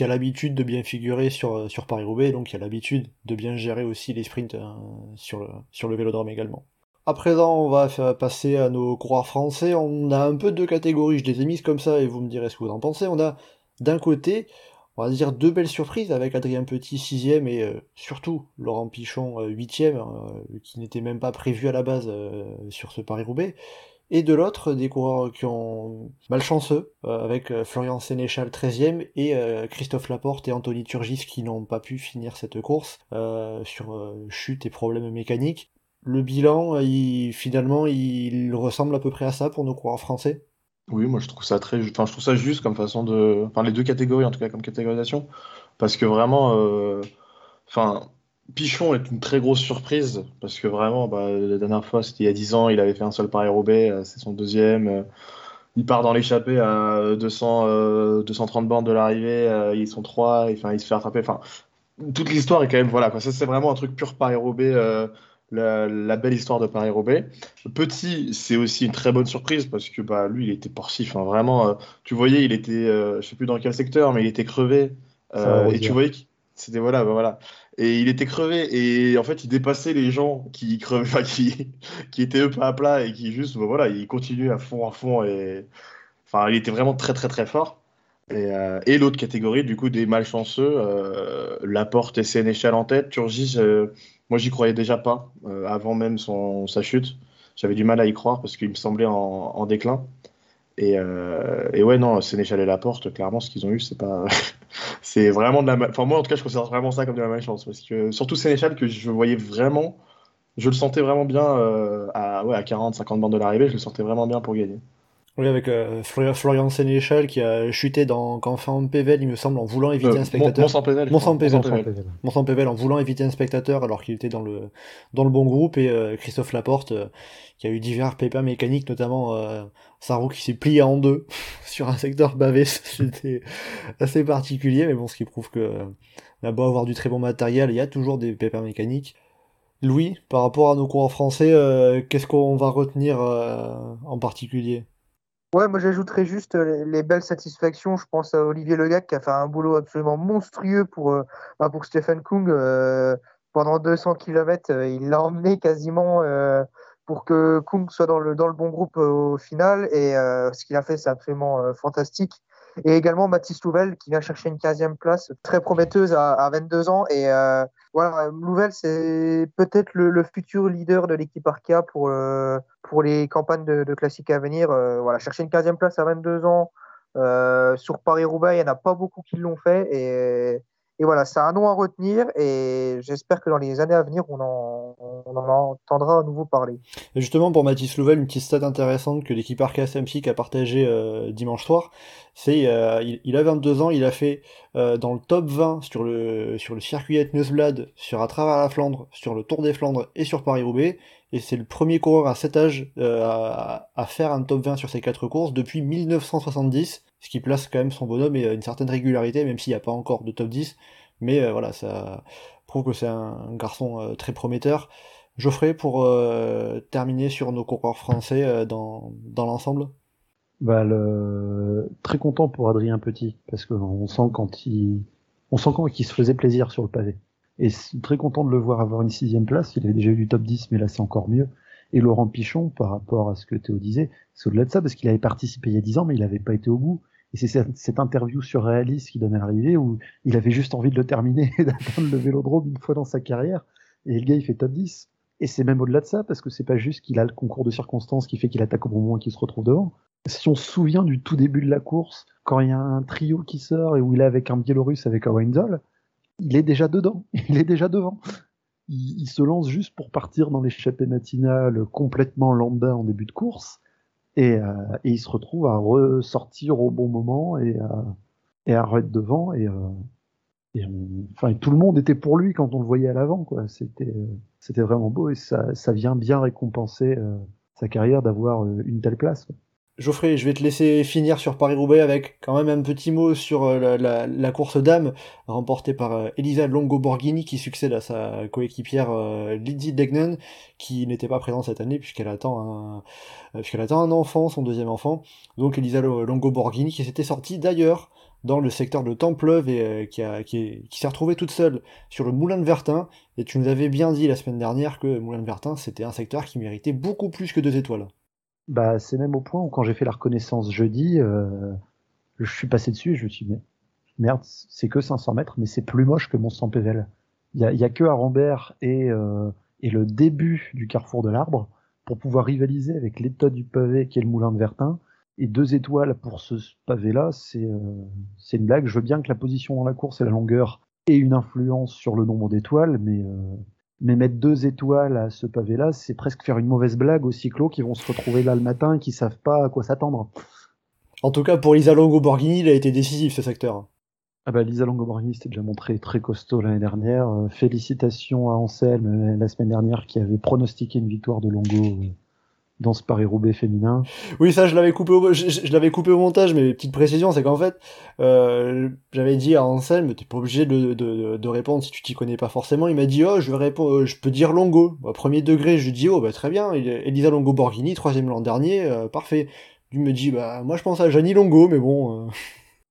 a l'habitude de bien figurer sur, Paris-Roubaix, donc qui a l'habitude de bien gérer aussi les sprints euh, sur, le, sur le vélodrome également. À présent, on va passer à nos coureurs français. On a un peu deux catégories, je les ai mises comme ça et vous me direz ce que vous en pensez. On a d'un côté, on va dire deux belles surprises avec Adrien Petit 6 et euh, surtout Laurent Pichon 8 euh, qui n'était même pas prévu à la base sur ce Paris-Roubaix et de l'autre des coureurs qui ont malchanceux, euh, avec euh, Florian Sénéchal 13e et euh, Christophe Laporte et Anthony Turgis qui n'ont pas pu finir cette course sur chute et problèmes mécaniques. Le bilan, il, finalement, il ressemble à peu près à ça pour nos coureurs français. Oui, moi je trouve ça très, enfin je trouve ça juste comme façon de, enfin les deux catégories en tout cas comme catégorisation, parce que vraiment, enfin Pichon est une très grosse surprise parce que vraiment, bah, la dernière fois, c'était il y a 10 ans, il avait fait un seul Paris-Roubaix, euh, c'est son deuxième. Euh, il part dans l'échappée à 200, 230 bornes de l'arrivée, ils sont trois, enfin, il se fait rattraper. Enfin, toute l'histoire est quand même, voilà, quoi. Ça, c'est vraiment un truc pur Paris-Roubaix, euh, la, belle histoire de Paris-Roubaix. Petit, c'est aussi une très bonne surprise parce que bah, lui, il était porcif. Hein, vraiment, tu voyais, il était, je sais plus dans quel secteur, mais il était crevé. et tu voyais qu'il c'était voilà, bah, voilà. Et il était crevé et en fait il dépassait les gens qui crevaient, qui, qui étaient eux pas à plat et qui juste, bah, voilà, il continuait à fond, à fond et enfin il était vraiment très très très fort. Et, euh, et l'autre catégorie du coup des malchanceux, euh, Laporte et Sénéchal en tête, Turgis, euh, moi j'y croyais déjà pas euh, avant même son, sa chute. J'avais du mal à y croire parce qu'il me semblait en, déclin. Et, euh, et, ouais, non, Sénéchal et Laporte, clairement, ce qu'ils ont eu, c'est pas. c'est vraiment de la. Enfin, moi, en tout cas, je considère vraiment ça comme de la malchance. Parce que, surtout Sénéchal, que je voyais vraiment. Je le sentais vraiment bien euh, à, à 40, 50 bandes de l'arrivée, je le sentais vraiment bien pour gagner. Oui, avec euh, Florian Sénéchal qui a chuté dans en Pével, il me semble, en voulant éviter un spectateur. Mont Pével. Mont Pével. en voulant éviter un spectateur alors qu'il était dans le, dans le bon groupe. Et Christophe Laporte, qui a eu divers pépins mécaniques, notamment euh, sa roue qui s'est pliée en deux sur un secteur bavé, c'était assez particulier, mais bon, ce qui prouve que euh, beau avoir du très bon matériel, il y a toujours des pépins mécaniques. Louis, par rapport à nos coureurs français, euh, qu'est-ce qu'on va retenir en particulier? Ouais, moi j'ajouterais juste les, belles satisfactions. Je pense à Olivier Legac qui a fait un boulot absolument monstrueux pour, bah, pour Stephen Kung. pendant 200 km, il l'a emmené quasiment pour que Kung soit dans le, dans le bon groupe euh, au final. Et euh, ce qu'il a fait, c'est absolument euh, fantastique. Et également Mathis Louvel qui vient chercher une 15e place très prometteuse à, à 22 ans. Et voilà, Louvel, c'est peut-être le, le, futur leader de l'équipe Arkea pour, pour les campagnes de, de classiques à venir. voilà, chercher une 15e place à 22 ans sur Paris-Roubaix, il n'y en a pas beaucoup qui l'ont fait. Et et voilà, c'est un nom à retenir et j'espère que dans les années à venir, on en, entendra à nouveau parler. Justement, pour Mathis Louvel, une petite stat intéressante que l'équipe Arca SMC a partagé euh, dimanche soir, c'est euh, il, a 22 ans, il a fait euh, dans le top 20 sur le, sur le circuit Etneusblad, sur à travers la Flandre, sur le Tour des Flandres et sur Paris-Roubaix. Et c'est le premier coureur à cet âge à, à, faire un top 20 sur ces quatre courses depuis 1970 ce qui place quand même son bonhomme et une certaine régularité, même s'il n'y a pas encore de top 10. Mais euh, voilà, ça prouve que c'est un, garçon euh, très prometteur. Geoffrey, pour euh, terminer sur nos coureurs français dans, dans l'ensemble bah, le... Très content pour Adrien Petit, parce qu'on sent quand il on sent quand il se faisait plaisir sur le pavé. Et très content de le voir avoir une sixième place. Il avait déjà eu du top 10, mais là c'est encore mieux. Et Laurent Pichon, par rapport à ce que Théo disait, c'est au-delà de ça, parce qu'il avait participé il y a 10 ans, mais il n'avait pas été au bout. Et c'est cette, interview surréaliste qui donnait l'arrivée où il avait juste envie de le terminer et d'atteindre le vélodrome une fois dans sa carrière. Et le gars, il fait top 10. Et c'est même au-delà de ça, parce que c'est pas juste qu'il a le concours de circonstances qui fait qu'il attaque au bon moment et qu'il se retrouve devant. Si on se souvient du tout début de la course, quand il y a un trio qui sort et où il est avec un Biélorusse, avec un Weinzol, il est déjà dedans. Il est déjà devant il, se lance juste pour partir dans l'échappée matinale complètement lambda en début de course. Et, euh, il se retrouve à ressortir au bon moment et, à, et à être devant. Et, euh, enfin, tout le monde était pour lui quand on le voyait à l'avant. C'était vraiment beau et ça, vient bien récompenser euh, sa carrière d'avoir une telle place. Geoffrey, je vais te laisser finir sur Paris-Roubaix avec quand même un petit mot sur euh, la, course dames remportée par euh, Elisa Longo-Borghini qui succède à sa coéquipière euh, Lydie Degnan qui n'était pas présente cette année puisqu'elle attend un attend un enfant, son deuxième enfant. Donc Elisa Longo-Borghini qui s'était sortie d'ailleurs dans le secteur de Templeuve et qui, qui s'est retrouvée toute seule sur le Moulin de Vertin. Et tu nous avais bien dit la semaine dernière que Moulin de Vertin c'était un secteur qui méritait beaucoup plus que deux étoiles. Bah, c'est même au point où quand j'ai fait la reconnaissance jeudi, euh, je suis passé dessus et je me suis dit, merde, c'est que 500 mètres, mais c'est plus moche que mon 100 pével. Il y a, y a, que Arambert et, euh, et le début du carrefour de l'arbre pour pouvoir rivaliser avec l'état du pavé qui est le moulin de Vertin. Et deux étoiles pour ce pavé-là, c'est euh, c'est une blague. Je veux bien que la position dans la course et la longueur aient une influence sur le nombre d'étoiles, mais euh, mais mettre deux étoiles à ce pavé-là, c'est presque faire une mauvaise blague aux cyclos qui vont se retrouver là le matin et qui savent pas à quoi s'attendre. En tout cas, pour Lisa Longo-Borghini, il a été décisif ce secteur. Ah bah Lisa Longo-Borghini s'était déjà montré très costaud l'année dernière. Euh, félicitations à Anselme euh, la semaine dernière qui avait pronostiqué une victoire de Longo euh, dans ce Paris-Roubaix féminin. Oui, ça, je l'avais coupé au, je, l'avais coupé au montage, mais petite précision, c'est qu'en fait, euh, j'avais dit à Anselme, t'es pas obligé de, de, de, répondre si tu t'y connais pas forcément. Il m'a dit, oh, je vais répondre, euh, je peux dire Longo. Au premier degré, je lui dis, oh, bah, très bien, Elisa Longo Borghini, troisième l'an dernier, euh, parfait. Il me dit, bah, moi, je pense à Janie Longo, mais bon. Euh...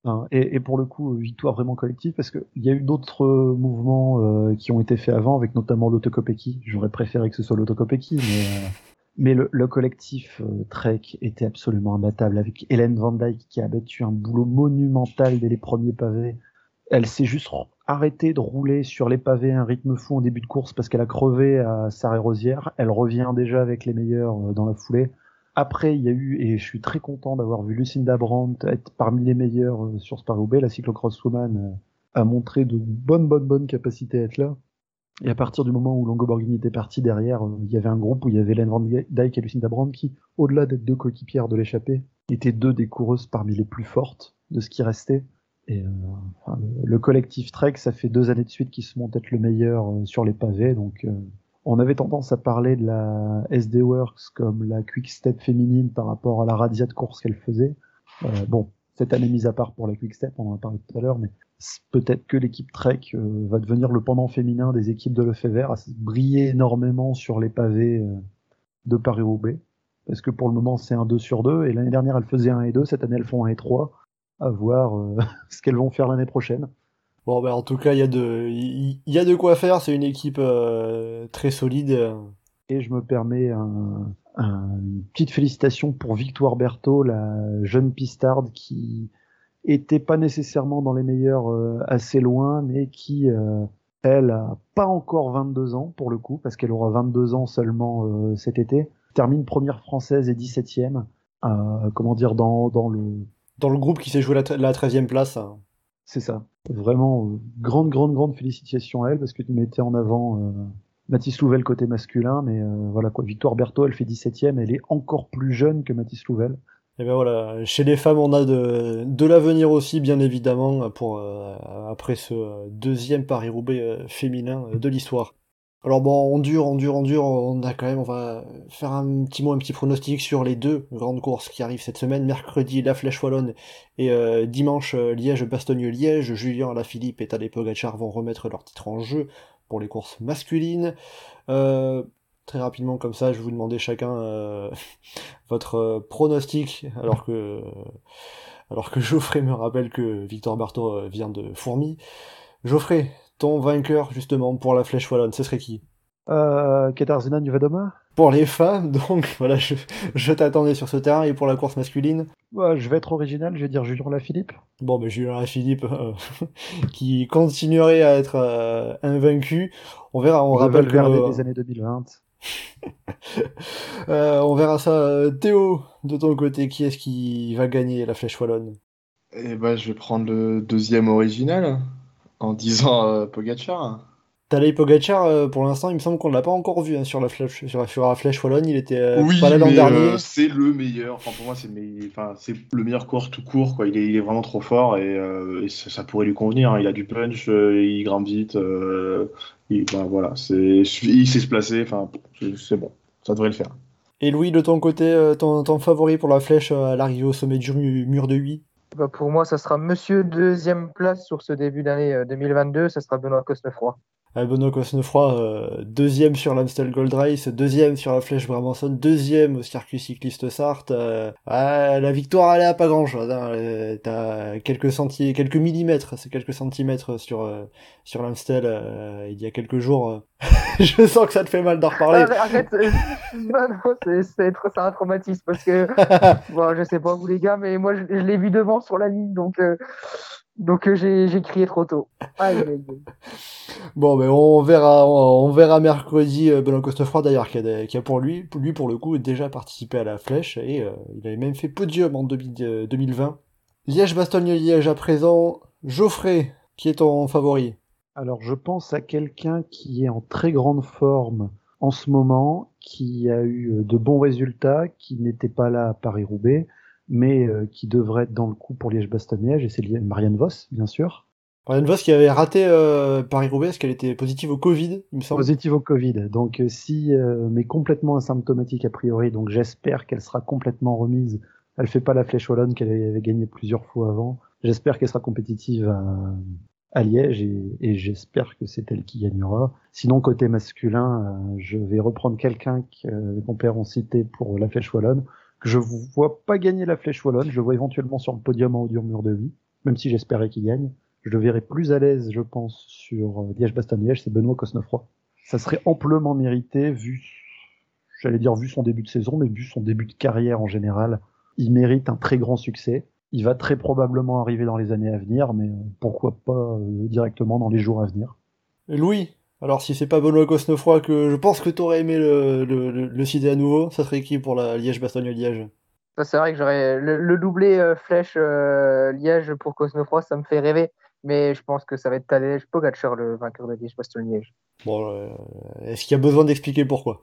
Hein, et, et, pour le coup, victoire vraiment collective, parce qu'il y a eu d'autres mouvements qui ont été faits avant, avec notamment l'autocopéki. J'aurais préféré que ce soit l'autocopéki, mais mais le, le collectif euh, Trek était absolument imbattable avec Hélène Van Dyke qui a battu un boulot monumental dès les premiers pavés. Elle s'est juste arrêtée de rouler sur les pavés à un rythme fou en début de course parce qu'elle a crevé à Sarre-et-Rosière. Elle revient déjà avec les meilleurs euh, dans la foulée. Après, il y a eu, et je suis très content d'avoir vu Lucinda Brandt être parmi les meilleurs euh, sur Sparrow la cyclocross woman a montré de bonnes, bonnes, bonnes capacités à être là. Et à partir du moment où Longo Borghini était parti derrière, euh, il y avait un groupe où il y avait Hélène Van Dyke et Lucinda Brand qui, au-delà d'être deux coéquipières de l'échappée, étaient deux des coureuses parmi les plus fortes de ce qui restait. Et euh, le, collectif Trek, ça fait deux années de suite qu'ils se montent être le meilleur euh, sur les pavés. Donc, on avait tendance à parler de la SD Works comme la Quick Step féminine par rapport à la radia de course qu'elle faisait. bon, cette année mise à part pour la Quick Step, on en a parlé tout à l'heure, mais peut-être que l'équipe Trek euh, va devenir le pendant féminin des équipes de Lefebvre, à briller énormément sur les pavés euh, de Paris-Roubaix. Parce que pour le moment, c'est un 2 sur 2, et l'année dernière, elles faisaient un et 2, cette année, elles font un et 3. À voir euh, ce qu'elles vont faire l'année prochaine. Bon, ben, en tout cas, il y, a de, y, a de quoi faire, c'est une équipe très solide. Et je me permets un, une petite félicitation pour Victoire Berthaud, la jeune pistarde qui, était pas nécessairement dans les meilleurs euh, assez loin, mais qui, euh, elle, a pas encore 22 ans pour le coup, parce qu'elle aura 22 ans seulement euh, cet été. Termine première française et 17e. comment dire, dans, dans le... Dans le groupe qui s'est joué la, la 13e place. Hein. C'est ça. Vraiment, grande, grande, grande félicitations à elle, parce que tu mettais en avant Mathis Louvel côté masculin, mais voilà quoi. Victoire Berthaud, elle fait 17ème, elle est encore plus jeune que Mathis Louvel. Et ben voilà, chez les femmes, on a de, de l'avenir aussi, bien évidemment, pour euh, après ce deuxième Paris-Roubaix euh, féminin de l'histoire. Alors bon, on dure, on dure, on dure, on a quand même, on va faire un petit mot, un petit pronostic sur les deux grandes courses qui arrivent cette semaine. Mercredi, la Flèche Wallonne et euh, dimanche, Liège-Bastogne-Liège. Julien Alaphilippe et Tadej Pogacar vont remettre leur titre en jeu pour les courses masculines. Euh, très rapidement comme ça, je vais vous demander chacun euh, votre euh, pronostic, alors que alors que Geoffrey me rappelle que Victor Berthaud euh, vient de Fourmi. Geoffrey, ton vainqueur justement pour la flèche wallonne, ce serait qui? Euh, Katarzyna Nuvadoma Pour les femmes, donc voilà, je, je t'attendais sur ce terrain, et pour la course masculine? Bah, Je vais être original, je vais dire Julien Lafilippe. Bon, ben Julien Lafilippe, euh, qui continuerait à être euh, invaincu. On verra, on rappelle que... des années 2020. Euh, on verra ça. Théo, de ton côté, qui est-ce qui va gagner la flèche wallonne? Eh ben, je vais prendre le deuxième original en disant euh. Talay Pogacar, euh, pour l'instant, il me semble qu'on l'a pas encore vu hein, sur, la flèche, sur, la, flèche wallonne. Il était euh, pas là l'an dernier. Euh, c'est le meilleur. Enfin, pour moi, c'est enfin, le meilleur coureur tout court. Quoi. Il, est, il est vraiment trop fort et, ça, pourrait lui convenir. Hein. Il a du punch, il grimpe vite. il, ben, voilà, il sait se placer. Enfin, c'est bon. Ça devrait le faire. Et Louis, de ton côté, euh, ton, ton favori pour la flèche euh, à l'arrivée au sommet du mu- mur de 8 Bah, pour moi, ça sera monsieur deuxième place sur ce début d'année euh, 2022. Ça sera Benoît Cosnefroy. Benoît Cosnefroy, euh, deuxième sur l'Amstel Gold Race, deuxième sur la Flèche Brabançon, deuxième au circuit cycliste Sarthe. euh, ah, la victoire, elle est à pas grand chose. Hein, euh, T'as quelques centi quelques millimètres, c'est quelques centimètres sur euh, sur l'Amstel euh, il y a quelques jours. euh. Je sens que ça te fait mal d'en reparler. Arrête, arrête, c'est un traumatisme parce que bon, je sais pas vous les gars, mais moi je, je l'ai vu devant sur la ligne, donc euh, donc euh, j'ai crié trop tôt. Aïe, aïe, aïe. Bon, mais on verra, on, on verra mercredi euh, Benoît Costefroid d'ailleurs qui a, des- qui a pour lui, pour lui pour le coup déjà participé à la flèche et euh, il avait même fait podium en 2000 euh, 2020. Liège-Bastogne-Liège à présent. Geoffrey, qui est ton favori? Alors, je pense à quelqu'un qui est en très grande forme en ce moment, qui a eu de bons résultats, qui n'était pas là à Paris-Roubaix, mais euh, qui devrait être dans le coup pour Liège-Bastogne-Liège, et c'est Marianne Voss, bien sûr. Brian Voss qui avait raté euh, Paris-Roubaix parce qu'elle était positive au Covid, il me semble. Positive au Covid, donc euh, si, euh, mais complètement asymptomatique a priori, donc j'espère qu'elle sera complètement remise. Elle fait pas la flèche wallonne qu'elle avait gagné plusieurs fois avant. J'espère qu'elle sera compétitive à, à Liège et, et j'espère que c'est elle qui gagnera. Sinon, côté masculin, euh, je vais reprendre quelqu'un que euh, les compères ont cité pour la flèche wallonne, que je vois pas gagner la flèche wallonne, je le vois éventuellement sur le podium en haut du mur de vie, même si j'espérais qu'il gagne. Je le verrai plus à l'aise, je pense, sur euh, Liège-Bastogne-Liège, c'est Benoît Cosnefroy. Ça serait amplement mérité, vu, j'allais dire vu son début de saison, mais vu son début de carrière en général. Il mérite un très grand succès. Il va très probablement arriver dans les années à venir, mais euh, pourquoi pas euh, directement dans les jours à venir. Louis, alors si c'est pas Benoît Cosnefroy que je pense que t'aurais aimé le, le, le, le citer à nouveau, ça serait qui pour la Liège-Bastogne-Liège Ça, c'est vrai que j'aurais le, le doublé euh, flèche euh, Liège pour Cosnefroy, ça me fait rêver. Mais je pense que ça va être Tadej Pogacar, le vainqueur de Liège-Bastogne-Liège. Bon, euh, est-ce qu'il y a besoin d'expliquer pourquoi?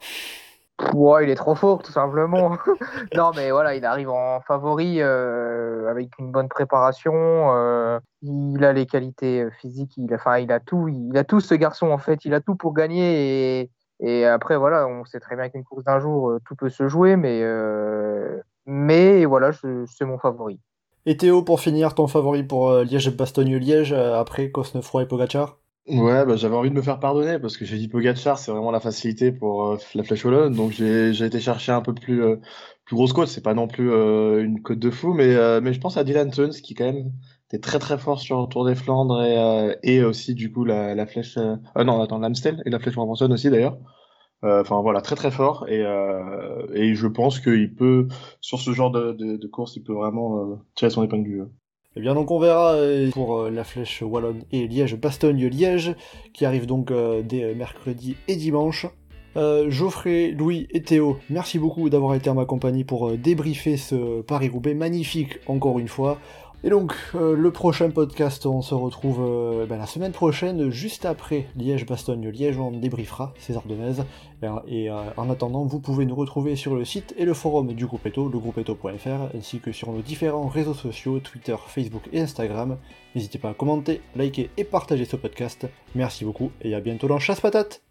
Ouais, il est trop fort, tout simplement. non, mais voilà, il arrive en favori euh, avec une bonne préparation. euh, il a les qualités euh, physiques, il a, enfin, il a tout. Il a tout, ce garçon, en fait. Il a tout pour gagner. Et, après, voilà, on sait très bien qu'une course d'un jour, tout peut se jouer. Mais, voilà, c'est mon favori. Et Théo, pour finir, ton favori pour Liège-Bastogne-Liège après Cosnefroy et Pogacar? Ouais, bah, j'avais envie de me faire pardonner parce que j'ai dit Pogacar, c'est vraiment la facilité pour euh, la flèche wallonne. Donc j'ai j'ai été chercher un peu plus euh, plus grosse côte. C'est pas non plus euh, une côte de fou, mais euh, mais je pense à Dylan Teuns qui quand même était très très fort sur le Tour des Flandres et euh, et aussi du coup la la flèche euh, non attends l'Amstel et la flèche Brabançon aussi d'ailleurs. Enfin voilà très très fort et et je pense qu'il peut sur ce genre de de, de course il peut vraiment tirer son épingle du jeu. Eh bien donc on verra euh, pour euh, la flèche wallonne et Liège-Bastogne-Liège qui arrive donc euh, dès mercredi et dimanche. Euh, Geoffrey, Louis et Théo, merci beaucoup d'avoir été en ma compagnie pour débriefer ce Paris-Roubaix magnifique encore une fois. Et donc euh, le prochain podcast, on se retrouve euh, ben, la semaine prochaine, juste après Liège-Bastogne-Liège, on débriefera César Denez. Et, et, euh, en attendant, vous pouvez nous retrouver sur le site et le forum du groupe Eto, legroupeeto.fr, ainsi que sur nos différents réseaux sociaux, Twitter, Facebook et Instagram. N'hésitez pas à commenter, liker et partager ce podcast. Merci beaucoup et à bientôt dans Chasse Patate